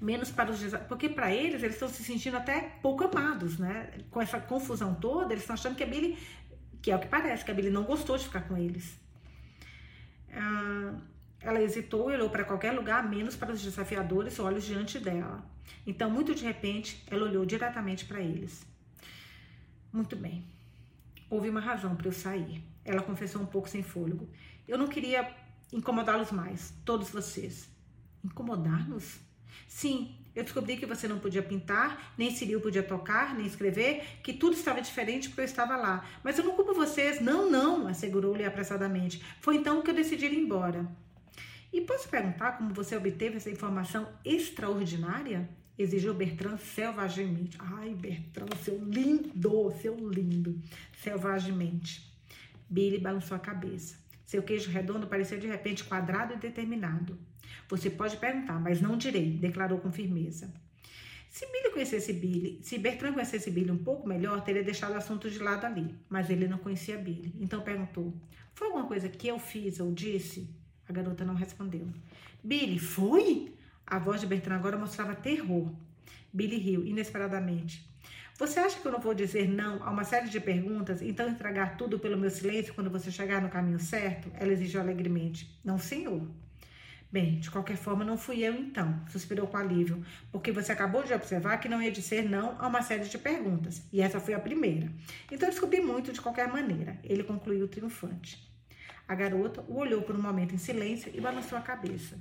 Menos para os. Porque para eles, eles estão se sentindo até pouco amados, né? Com essa confusão toda, eles estão achando que a Billy, que é o que parece, que a Billy não gostou de ficar com eles. Ah, ela hesitou e olhou para qualquer lugar, menos para os desafiadores, olhos diante dela. Então, muito de repente, ela olhou diretamente para eles. Muito bem. Houve uma razão para eu sair. Ela confessou um pouco sem fôlego. Eu não queria incomodá-los mais, todos vocês. Incomodar-nos? Sim, eu descobri que você não podia pintar, nem Ciril podia tocar, nem escrever, que tudo estava diferente porque eu estava lá. Mas eu não culpo vocês. Não, não, assegurou-lhe apressadamente. Foi então que eu decidi ir embora. E posso perguntar como você obteve essa informação extraordinária? Exigiu Bertrand selvagemente. Ai, Bertrand, seu lindo, seu lindo. Selvagemente. Billy balançou a cabeça. Seu queijo redondo parecia de repente quadrado e determinado. Você pode perguntar, mas não direi, declarou com firmeza. Se Billy conhecesse Billy, se Bertrand conhecesse Billy um pouco melhor, teria deixado o assunto de lado ali. Mas ele não conhecia Billy. Então perguntou: Foi alguma coisa que eu fiz ou disse? A garota não respondeu. Billy, foi? A voz de Bertrand agora mostrava terror. Billy riu inesperadamente. Você acha que eu não vou dizer não a uma série de perguntas, então entregar tudo pelo meu silêncio quando você chegar no caminho certo? Ela exigiu alegremente. Não, senhor. Bem, de qualquer forma, não fui eu então, suspirou com alívio, porque você acabou de observar que não ia dizer não a uma série de perguntas, e essa foi a primeira. Então descobri muito de qualquer maneira, ele concluiu triunfante. A garota o olhou por um momento em silêncio e balançou a cabeça.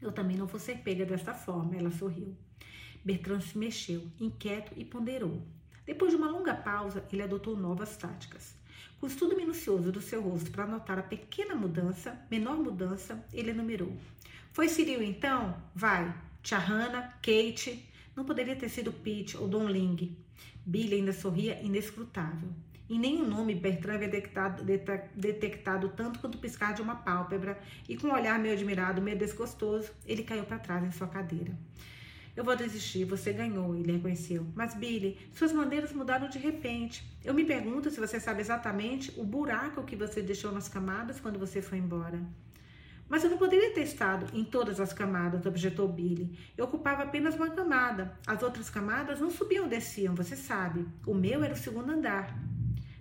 Eu também não vou ser pega desta forma, ela sorriu. Bertrand se mexeu, inquieto, e ponderou. Depois de uma longa pausa, ele adotou novas táticas. Com o estudo minucioso do seu rosto para notar a pequena mudança, menor mudança, ele enumerou. Foi Cyril então? Vai. Tia Hannah, Kate. Não poderia ter sido Pete ou Don Ling. Billy ainda sorria inescrutável. Em nenhum nome Bertrand havia detectado, detectado tanto quanto o piscar de uma pálpebra, e com um olhar meio admirado, meio desgostoso, ele caiu para trás em sua cadeira. Eu vou desistir, você ganhou, ele reconheceu. Mas, Billy, suas maneiras mudaram de repente. Eu me pergunto se você sabe exatamente o buraco que você deixou nas camadas quando você foi embora. Mas eu não poderia ter estado em todas as camadas, objetou Billy. Eu ocupava apenas uma camada. As outras camadas não subiam ou desciam, você sabe. O meu era o segundo andar.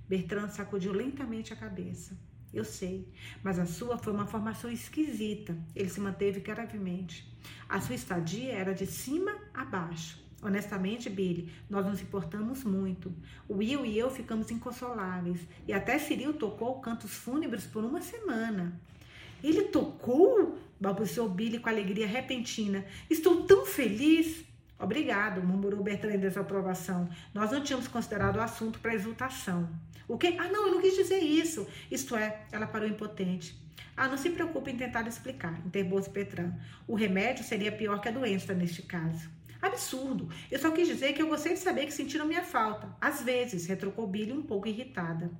Bertrand sacudiu lentamente a cabeça. Eu sei, mas a sua foi uma formação esquisita. Ele se manteve gravemente. A sua estadia era de cima a baixo. Honestamente, Billy, nós nos importamos muito. Will e eu ficamos inconsoláveis. E até Cyril tocou cantos fúnebres por uma semana. Ele tocou? balbuciou Billy com alegria repentina. Estou tão feliz. Obrigado, murmurou Bertrand em desaprovação. Nós não tínhamos considerado o assunto para exultação. O quê? Ah, não, eu não quis dizer isso. Isto é, ela parou impotente. Ah, não se preocupe em tentar explicar, interpôs Petran. O remédio seria pior que a doença neste caso. Absurdo. Eu só quis dizer que eu gostei de saber que sentiram minha falta. Às vezes, retrucou Billy um pouco irritada.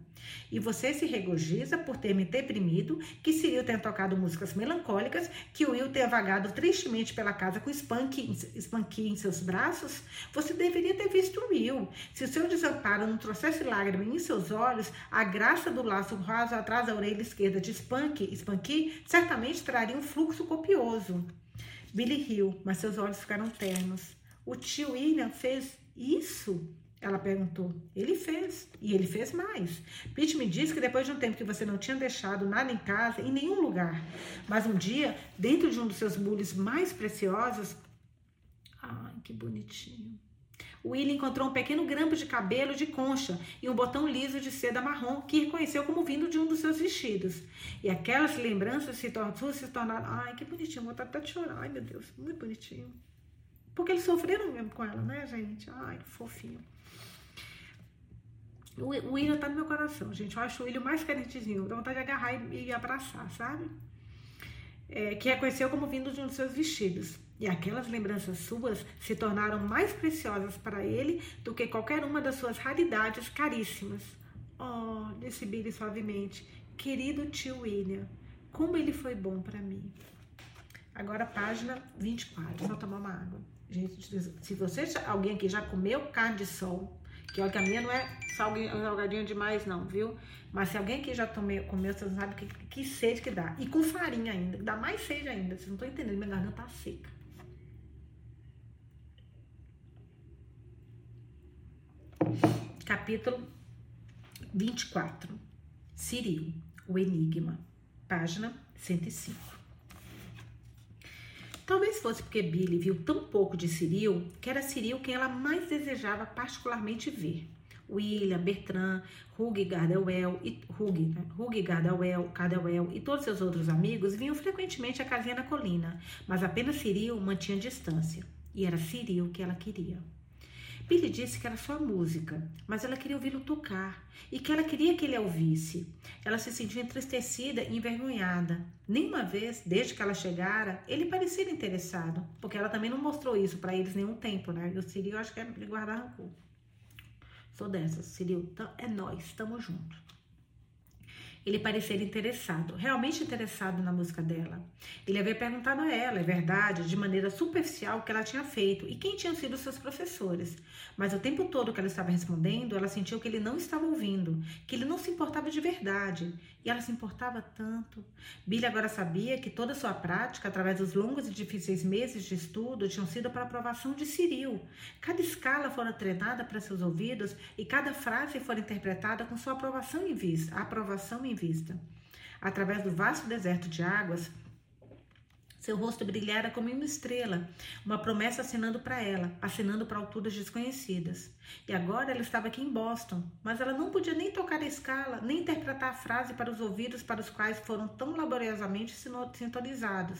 E você se regozija por ter me deprimido, que Cyril tenha tocado músicas melancólicas, que o Will tenha vagado tristemente pela casa com Spunk, Spunk em seus braços? Você deveria ter visto o Will. Se o seu desamparo não trouxesse lágrimas em seus olhos, a graça do laço raso atrás da orelha esquerda de Spunk, Spunky certamente traria um fluxo copioso. Billy riu, mas seus olhos ficaram ternos. O tio William fez isso? Ela perguntou. Ele fez. E ele fez mais. Pete me disse que depois de um tempo que você não tinha deixado nada em casa, em nenhum lugar. Mas um dia, dentro de um dos seus bules mais preciosos. Ai, que bonitinho. Willie encontrou um pequeno grampo de cabelo de concha e um botão liso de seda marrom que reconheceu como vindo de um dos seus vestidos. E aquelas lembranças se, tor se tornaram. Ai, que bonitinho, vou até chorar. Ai, meu Deus, muito bonitinho. Porque eles sofreram mesmo com ela, né, gente? Ai, que fofinho. O William tá no meu coração, gente. Eu acho o William mais carentezinho. Dá vontade de agarrar e, e abraçar, sabe? É, que reconheceu como vindo de um dos seus vestidos. E aquelas lembranças suas se tornaram mais preciosas para ele do que qualquer uma das suas raridades caríssimas. Oh, disse Billy suavemente, querido tio William, como ele foi bom para mim. Agora, página 24. Só tomar uma água. Gente, se você, alguém aqui já comeu carne de sol, que olha que a minha não é salgadinha demais, não, viu? Mas se alguém aqui já tomei, comeu, você sabe que, que sede que dá. E com farinha ainda, dá mais sede ainda. Vocês não estão entendendo, minha garganta tá seca. Capítulo 24. Ciril, o Enigma. Página 105. Talvez fosse porque Billy viu tão pouco de Ciril que era Ciril quem ela mais desejava particularmente ver. William, Bertrand, Hugh Gardewell e Hugh, né? Hugh Gardewell e todos seus outros amigos vinham frequentemente à casinha na colina, mas apenas Ciril mantinha distância. E era Ciril que ela queria. Billy disse que era só música, mas ela queria ouvi-lo tocar e que ela queria que ele a ouvisse. Ela se sentiu entristecida e envergonhada. Nenhuma vez, desde que ela chegara, ele parecia interessado, porque ela também não mostrou isso para eles nenhum tempo, né? E o Ciril acho que é guardar rancor. Sou dessas, Ciril. É nós, estamos juntos ele parecer interessado, realmente interessado na música dela. Ele havia perguntado a ela, é verdade, de maneira superficial o que ela tinha feito e quem tinham sido seus professores. Mas o tempo todo que ela estava respondendo, ela sentiu que ele não estava ouvindo, que ele não se importava de verdade. E ela se importava tanto. Billy agora sabia que toda sua prática, através dos longos e difíceis meses de estudo, tinham sido para a aprovação de Cyril. Cada escala fora treinada para seus ouvidos e cada frase fora interpretada com sua aprovação em vista. A aprovação em vista. Através do vasto deserto de águas, seu rosto brilhara como uma estrela, uma promessa assinando para ela, assinando para alturas desconhecidas. E agora ela estava aqui em Boston, mas ela não podia nem tocar a escala, nem interpretar a frase para os ouvidos para os quais foram tão laboriosamente sintonizados.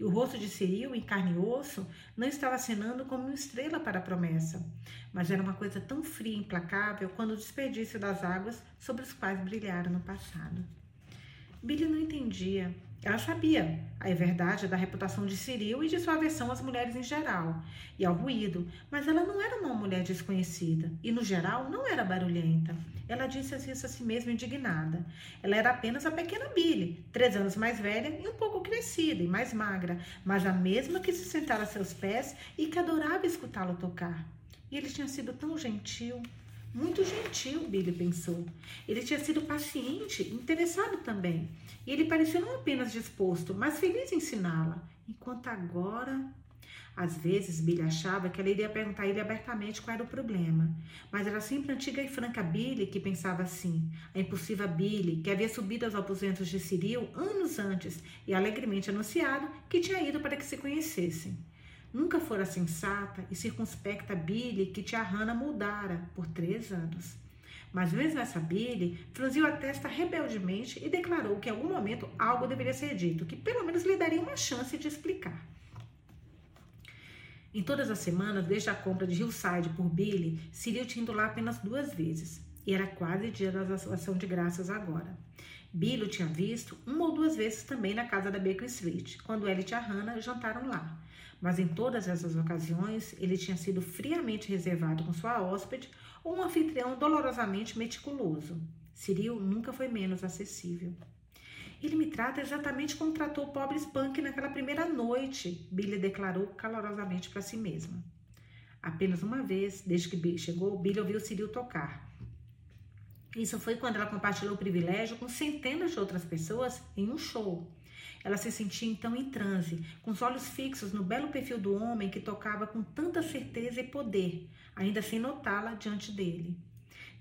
E o rosto de Cyril, em carne e osso, não estava assinando como uma estrela para a promessa, mas era uma coisa tão fria e implacável quanto o desperdício das águas sobre os quais brilharam no passado. Billy não entendia ela sabia a verdade da reputação de Ciril e de sua aversão às mulheres em geral e ao ruído, mas ela não era uma mulher desconhecida e, no geral, não era barulhenta. Ela disse isso a si mesma indignada. Ela era apenas a pequena Billy, três anos mais velha e um pouco crescida e mais magra, mas a mesma que se sentara a seus pés e que adorava escutá-lo tocar. E ele tinha sido tão gentil, Muito gentil, Billy pensou. Ele tinha sido paciente, interessado também. E ele parecia não apenas disposto, mas feliz em ensiná-la. Enquanto agora às vezes, Billy achava que ela iria perguntar a ele abertamente qual era o problema, mas era sempre a antiga e franca Billy que pensava assim, a impulsiva Billy, que havia subido aos aposentos de Cyril anos antes e alegremente anunciado que tinha ido para que se conhecessem. Nunca fora sensata e circunspecta Billy que tia Hannah mudara por três anos. Mas mesmo essa Billy franziu a testa rebeldemente e declarou que em algum momento algo deveria ser dito, que pelo menos lhe daria uma chance de explicar. Em todas as semanas, desde a compra de Hillside por Billy, Cyril tinha ido lá apenas duas vezes. E era quase dia da ação de graças agora. Billy o tinha visto uma ou duas vezes também na casa da Baker Street, quando ela e tia Hannah jantaram lá. Mas em todas essas ocasiões, ele tinha sido friamente reservado com sua hóspede ou um anfitrião dolorosamente meticuloso. Cyril nunca foi menos acessível. Ele me trata exatamente como tratou o pobre Spunk naquela primeira noite, Billy declarou calorosamente para si mesma. Apenas uma vez, desde que Billy chegou, Billy ouviu Cyril tocar. Isso foi quando ela compartilhou o privilégio com centenas de outras pessoas em um show. Ela se sentia então em transe, com os olhos fixos no belo perfil do homem que tocava com tanta certeza e poder, ainda sem notá-la diante dele.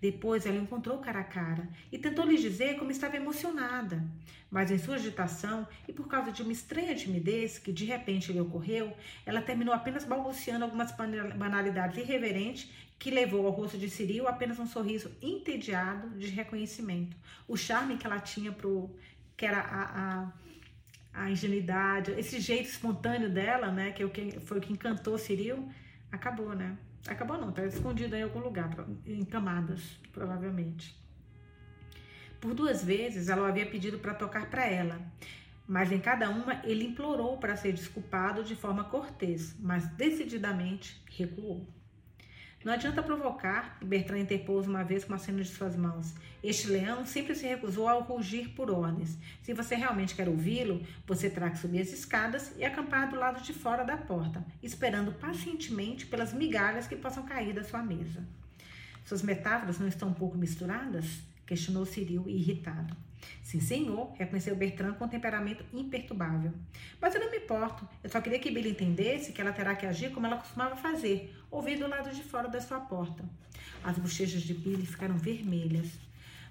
Depois ela encontrou cara a cara e tentou lhe dizer como estava emocionada. Mas em sua agitação e por causa de uma estranha timidez que de repente lhe ocorreu, ela terminou apenas balbuciando algumas banalidades irreverentes que levou ao rosto de Ciril apenas um sorriso entediado de reconhecimento. O charme que ela tinha pro que era a, a a ingenuidade, esse jeito espontâneo dela, né, que, é que foi o que encantou Ciril, acabou, né? Acabou não, está escondido em algum lugar, em camadas, provavelmente. Por duas vezes ela havia pedido para tocar para ela, mas em cada uma ele implorou para ser desculpado de forma cortês, mas decididamente recuou. Não adianta provocar, Bertrand interpôs uma vez com a cena de suas mãos. Este leão sempre se recusou a rugir por ordens. Se você realmente quer ouvi-lo, você terá que subir as escadas e acampar do lado de fora da porta, esperando pacientemente pelas migalhas que possam cair da sua mesa. Suas metáforas não estão um pouco misturadas? Questionou Cyril, irritado. Sim, senhor, reconheceu Bertrand com temperamento imperturbável. Mas eu não me importo. Eu só queria que Billy entendesse que ela terá que agir como ela costumava fazer, ouvir do lado de fora da sua porta. As bochechas de Billy ficaram vermelhas.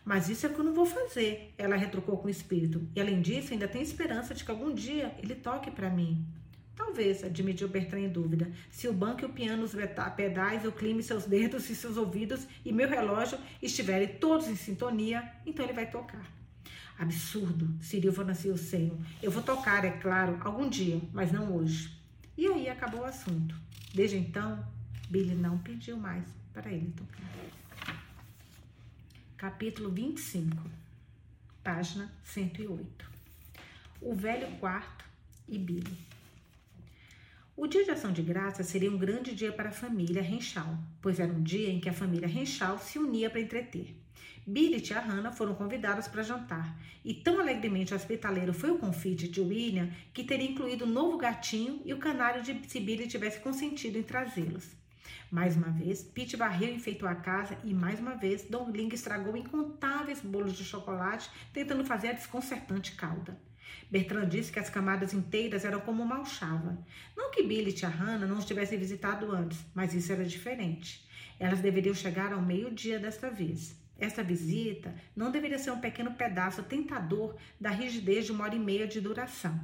Mas isso é o que eu não vou fazer, ela retrucou com espírito. E além disso, ainda tenho esperança de que algum dia ele toque para mim. Talvez, admitiu Bertrand em dúvida. Se o banco e o piano, os pedais, o clima seus dedos e seus ouvidos e meu relógio estiverem todos em sintonia, então ele vai tocar. Absurdo, nascer o senho. Eu vou tocar, é claro, algum dia, mas não hoje. E aí acabou o assunto. Desde então, Billy não pediu mais para ele tocar. Capítulo 25, página 108. O velho quarto e Billy. O dia de ação de graça seria um grande dia para a família Renchal, pois era um dia em que a família Renchal se unia para entreter. Billy e tia Hannah foram convidados para jantar, e tão alegremente hospitaleiro foi o confite de William que teria incluído o novo gatinho e o canário de se Billy tivesse consentido em trazê-los. Mais uma vez, Pete varreu e enfeitou a casa e mais uma vez Don Ling estragou incontáveis bolos de chocolate tentando fazer a desconcertante calda. Bertrand disse que as camadas inteiras eram como malchava. Não que Billy e tia Hannah não os tivessem visitado antes, mas isso era diferente. Elas deveriam chegar ao meio-dia desta vez. Essa visita não deveria ser um pequeno pedaço tentador da rigidez de uma hora e meia de duração.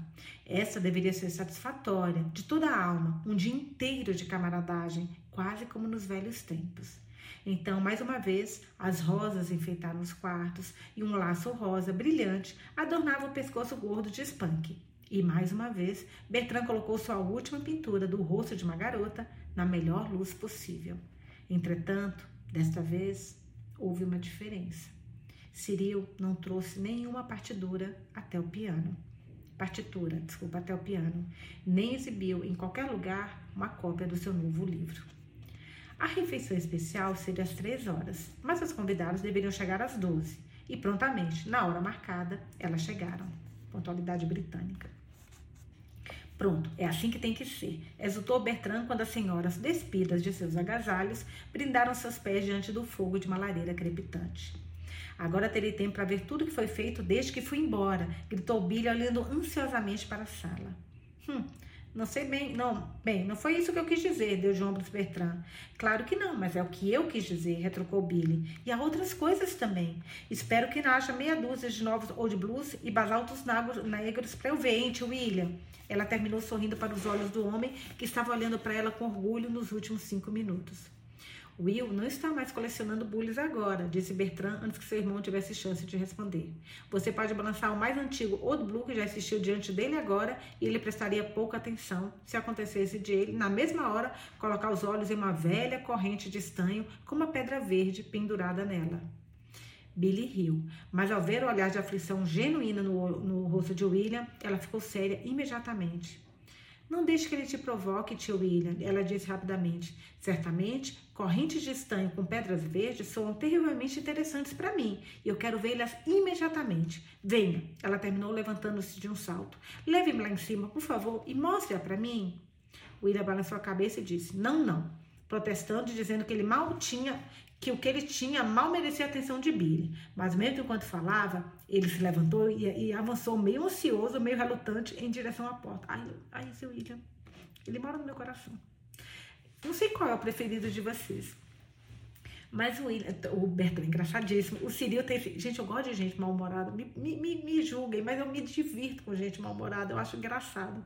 Essa deveria ser satisfatória, de toda a alma, um dia inteiro de camaradagem, quase como nos velhos tempos. Então, mais uma vez, as rosas enfeitaram os quartos e um laço rosa brilhante adornava o pescoço gordo de Spunk. E mais uma vez, Bertrand colocou sua última pintura do rosto de uma garota na melhor luz possível. Entretanto, desta vez, houve uma diferença. Cyril não trouxe nenhuma partitura até o piano. Partitura, desculpa, até o piano. Nem exibiu em qualquer lugar uma cópia do seu novo livro. A refeição especial seria às três horas, mas os convidados deveriam chegar às doze. E prontamente, na hora marcada, elas chegaram. Pontualidade britânica. Pronto, é assim que tem que ser. Exultou Bertrand quando as senhoras, despidas de seus agasalhos, brindaram seus pés diante do fogo de uma lareira crepitante. Agora terei tempo para ver tudo que foi feito desde que fui embora, gritou Billy olhando ansiosamente para a sala. Hum, não sei bem, não, bem, não foi isso que eu quis dizer, deu de ombros Bertrand. Claro que não, mas é o que eu quis dizer, retrucou Billy. E há outras coisas também. Espero que não haja meia dúzia de novos old blues e basaltos negros para eu ver, hein, William? Ela terminou sorrindo para os olhos do homem que estava olhando para ela com orgulho nos últimos cinco minutos. Will não está mais colecionando bullies agora, disse Bertrand antes que seu irmão tivesse chance de responder. Você pode balançar o mais antigo Old Blue que já existiu diante dele agora e ele prestaria pouca atenção se acontecesse de ele, na mesma hora, colocar os olhos em uma velha corrente de estanho com uma pedra verde pendurada nela. Billy riu, mas ao ver o olhar de aflição genuína no, no rosto de William, ela ficou séria imediatamente. Não deixe que ele te provoque, tio William, ela disse rapidamente. Certamente, correntes de estanho com pedras verdes soam terrivelmente interessantes para mim e eu quero vê-las imediatamente. Venha, ela terminou levantando-se de um salto. Leve-me lá em cima, por favor, e mostre-a para mim. William balançou a cabeça e disse: Não, não, protestando e dizendo que ele mal tinha que o que ele tinha mal merecia a atenção de Billy. Mas mesmo enquanto falava, ele se levantou e, e, avançou meio ansioso, meio relutante em direção à porta. Ai, ai, seu William, ele mora no meu coração. Não sei qual é o preferido de vocês. Mas o, William, o Bertrand é engraçadíssimo. O Ciril tem. Gente, eu gosto de gente mal-humorada. Me, me, me julguem, mas eu me divirto com gente mal-humorada. Eu acho engraçado.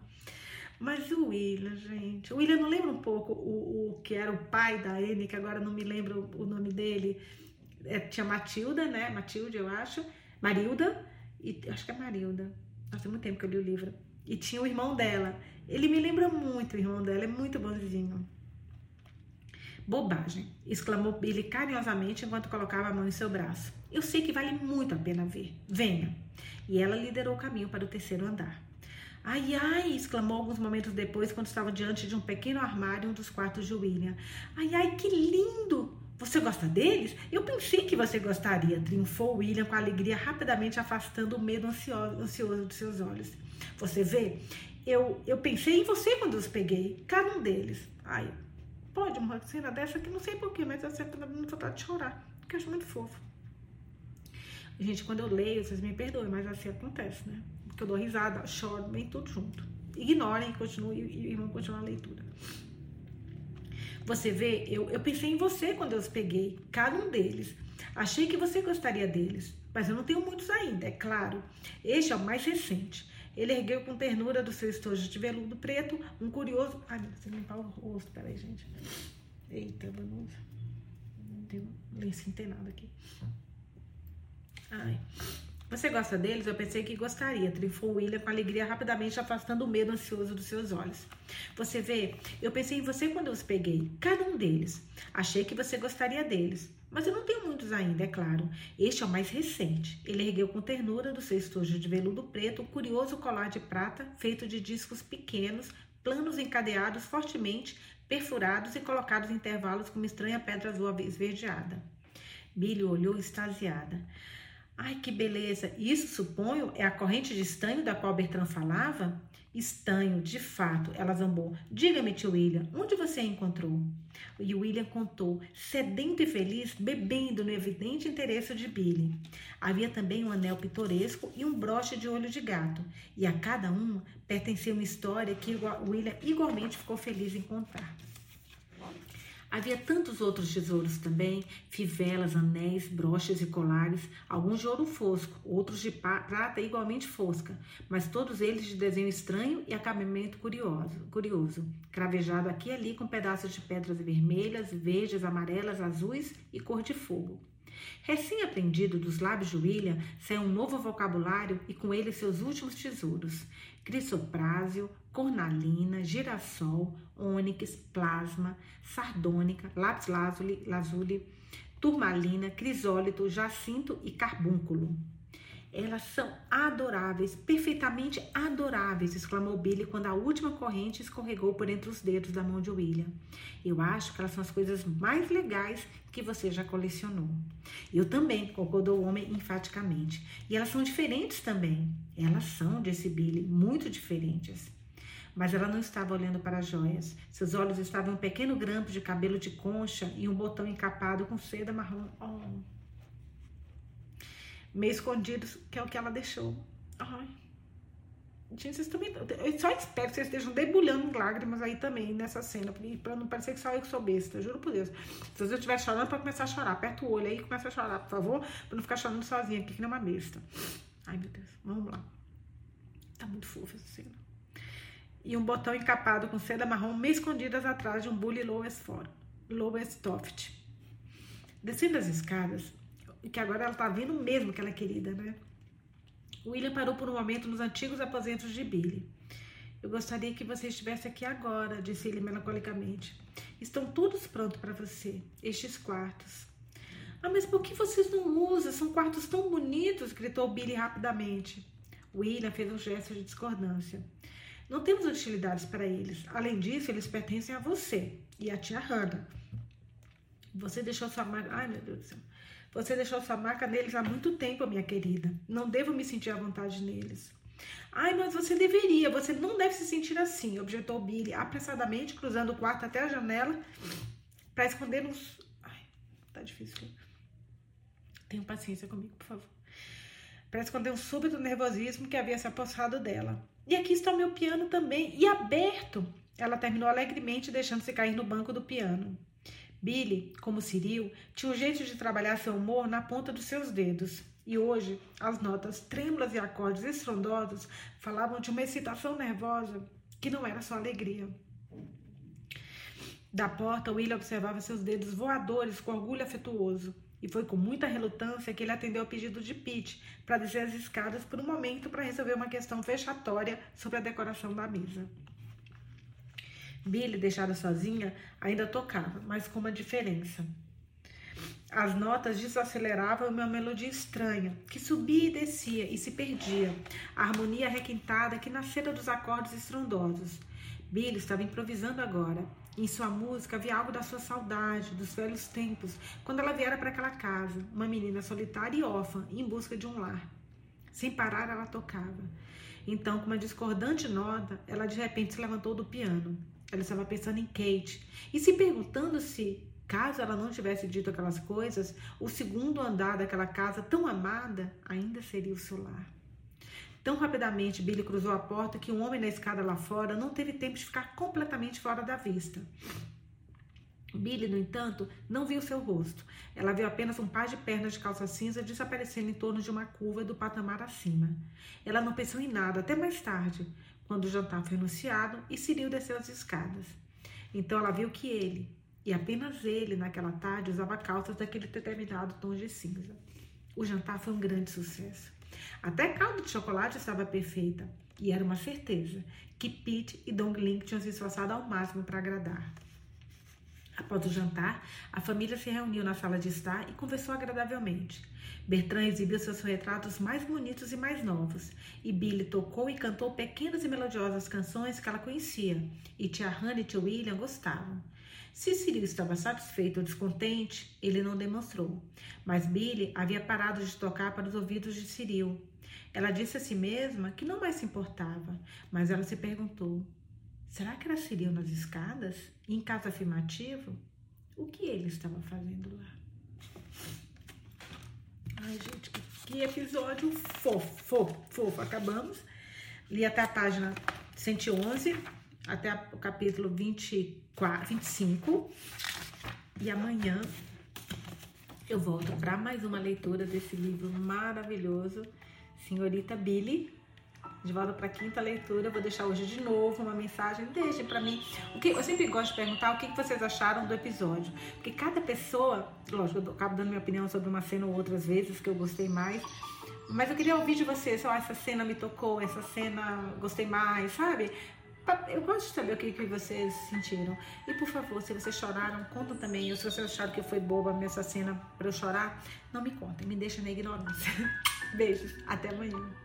Mas o William, gente. O William não lembra um pouco o, o que era o pai da Anne, que agora não me lembro o nome dele. É, tinha Matilda, né? Matilde, eu acho. Marilda. E, acho que é Marilda. Faz muito tempo que eu li o livro. E tinha o irmão dela. Ele me lembra muito o irmão dela, é muito bonzinho. Bobagem, exclamou Billy carinhosamente enquanto colocava a mão em seu braço. Eu sei que vale muito a pena ver. Venha. E ela liderou o caminho para o terceiro andar. Ai, ai, exclamou alguns momentos depois, quando estava diante de um pequeno armário um dos quartos de William. Ai, ai, que lindo! Você gosta deles? Eu pensei que você gostaria, triunfou William com alegria, rapidamente afastando o medo ansioso, ansioso de seus olhos. Você vê, eu, eu pensei em você quando os peguei, cada um deles. Ai, pode uma cena dessa que não sei porquê, mas eu sempre tá me vontade de chorar, porque eu acho muito fofo. Gente, quando eu leio, vocês me perdoem, mas assim acontece, né? que eu dou risada, choro, bem tudo junto. Ignorem e continuem e vão continuar a leitura. Você vê, eu, eu pensei em você quando eu os peguei, cada um deles. Achei que você gostaria deles, mas eu não tenho muitos ainda, é claro. Este é o mais recente. Ele ergueu com ternura do seu estojo de veludo preto um curioso. Ai, Deus, limpar o rosto, peraí, gente. Eita, vamos. Não tem lenço nada aqui. Ai. Você gosta deles? Eu pensei que gostaria, triunfou William com alegria, rapidamente afastando o medo ansioso dos seus olhos. Você vê, eu pensei em você quando eu os peguei, cada um deles. Achei que você gostaria deles, mas eu não tenho muitos ainda, é claro. Este é o mais recente. Ele ergueu com ternura do seu estojo de veludo preto um curioso colar de prata feito de discos pequenos, planos encadeados fortemente, perfurados e colocados em intervalos com uma estranha pedra azul esverdeada. Billy olhou extasiada. Ai, que beleza! Isso, suponho, é a corrente de estanho da qual Bertrand falava? Estanho, de fato, ela zambou. Diga-me, tio William, onde você a encontrou? E William contou, sedento e feliz, bebendo no evidente interesse de Billy. Havia também um anel pitoresco e um broche de olho de gato, e a cada um pertencia uma história que William igualmente ficou feliz em contar. Havia tantos outros tesouros também, fivelas, anéis, broches e colares, alguns de ouro fosco, outros de prata igualmente fosca, mas todos eles de desenho estranho e acabamento curioso, curioso, cravejado aqui e ali com pedaços de pedras vermelhas, verdes, amarelas, azuis e cor de fogo. Recém-aprendido dos lábios de William, saiu um novo vocabulário e com ele seus últimos tesouros: crisoprásil, cornalina, girassol, ônix, plasma, sardônica, lápis lazuli, lazuli, turmalina, crisólito, jacinto e carbúnculo. Elas são adoráveis, perfeitamente adoráveis, exclamou Billy quando a última corrente escorregou por entre os dedos da mão de William. Eu acho que elas são as coisas mais legais que você já colecionou. Eu também, concordou o homem enfaticamente. E elas são diferentes também. Elas são, disse Billy, muito diferentes. Mas ela não estava olhando para as joias. Seus olhos estavam em um pequeno grampo de cabelo de concha e um botão encapado com seda marrom. Oh. Meio escondidos, que é o que ela deixou. Ai. Gente, vocês também. Eu só espero que vocês estejam debulhando lágrimas aí também nessa cena, pra não parecer que só eu que sou besta, juro por Deus. Se você estiver chorando, pra começar a chorar. Aperta o olho aí e começa a chorar, por favor, pra não ficar chorando sozinha aqui, que nem uma besta. Ai, meu Deus, vamos lá. Tá muito fofa essa cena. E um botão encapado com seda marrom meio escondidas atrás de um bully Lowest, fora, Lowest Toft. Descendo as escadas, que agora ela tá vendo mesmo que ela é querida, né? William parou por um momento nos antigos aposentos de Billy. Eu gostaria que você estivesse aqui agora, disse ele melancolicamente. Estão todos prontos para você, estes quartos. Ah, mas por que vocês não usam? São quartos tão bonitos, gritou Billy rapidamente. William fez um gesto de discordância. Não temos utilidades para eles. Além disso, eles pertencem a você e a tia Hannah. Você deixou sua marca. Ai, meu Deus do céu. Você deixou sua marca neles há muito tempo, minha querida. Não devo me sentir à vontade neles. Ai, mas você deveria, você não deve se sentir assim, objetou Billy, apressadamente cruzando o quarto até a janela para esconder uns. Ai, tá difícil. Tenha paciência comigo, por favor. Para esconder um súbito nervosismo que havia se apossado dela. E aqui está o meu piano também, e aberto. Ela terminou alegremente, deixando-se cair no banco do piano. Billy, como Cyril, tinha um jeito de trabalhar seu humor na ponta dos seus dedos. E hoje, as notas trêmulas e acordes estrondosos falavam de uma excitação nervosa que não era só alegria. Da porta, William observava seus dedos voadores com orgulho afetuoso. E foi com muita relutância que ele atendeu ao pedido de Pete para descer as escadas por um momento para resolver uma questão vexatória sobre a decoração da mesa. Billy, deixada sozinha, ainda tocava, mas com uma diferença. As notas desaceleravam uma melodia estranha, que subia e descia e se perdia, a harmonia requintada que nascera dos acordes estrondosos. Billy estava improvisando agora. Em sua música havia algo da sua saudade, dos velhos tempos, quando ela viera para aquela casa, uma menina solitária e órfã, em busca de um lar. Sem parar, ela tocava. Então, com uma discordante nota, ela de repente se levantou do piano. Ela estava pensando em Kate e se perguntando se, caso ela não tivesse dito aquelas coisas, o segundo andar daquela casa tão amada ainda seria o seu lar. Tão rapidamente Billy cruzou a porta que um homem na escada lá fora não teve tempo de ficar completamente fora da vista. Billy, no entanto, não viu seu rosto. Ela viu apenas um par de pernas de calça cinza desaparecendo em torno de uma curva do patamar acima. Ela não pensou em nada até mais tarde, quando o jantar foi anunciado e Ciril desceu as escadas. Então ela viu que ele, e apenas ele naquela tarde, usava calças daquele determinado tom de cinza. O jantar foi um grande sucesso. Até caldo de chocolate estava perfeita, e era uma certeza que Pete e Dong Ling tinham se esforçado ao máximo para agradar. Após o jantar, a família se reuniu na sala de estar e conversou agradavelmente. Bertrand exibiu seus retratos mais bonitos e mais novos, e Billy tocou e cantou pequenas e melodiosas canções que ela conhecia, e tia Hannah e tio William gostavam. Se Cyril estava satisfeito ou descontente, ele não demonstrou, mas Billy havia parado de tocar para os ouvidos de Cyril. Ela disse a si mesma que não mais se importava, mas ela se perguntou: será que era Cyril nas escadas? Em caso afirmativo, o que ele estava fazendo lá? Ai, gente, que episódio fofo, fofo, fofo. Acabamos. Li até a página 111, até o capítulo 24, 25. E amanhã eu volto para mais uma leitura desse livro maravilhoso, Senhorita Billy, de volta para a quinta leitura. Eu vou deixar hoje de novo uma mensagem. Deixe para mim. O que eu sempre gosto de perguntar o que vocês acharam do episódio, porque cada pessoa, lógico, eu acabo dando minha opinião sobre uma cena ou outras vezes que eu gostei mais. Mas eu queria ouvir de vocês, oh, essa cena me tocou, essa cena gostei mais, sabe? Eu gosto de saber o que, que vocês sentiram. E por favor, se vocês choraram, contam também. Ou se vocês acharam que foi boba essa cena para eu chorar, não me contem, me deixa na ignorância. [laughs] Beijos, até amanhã.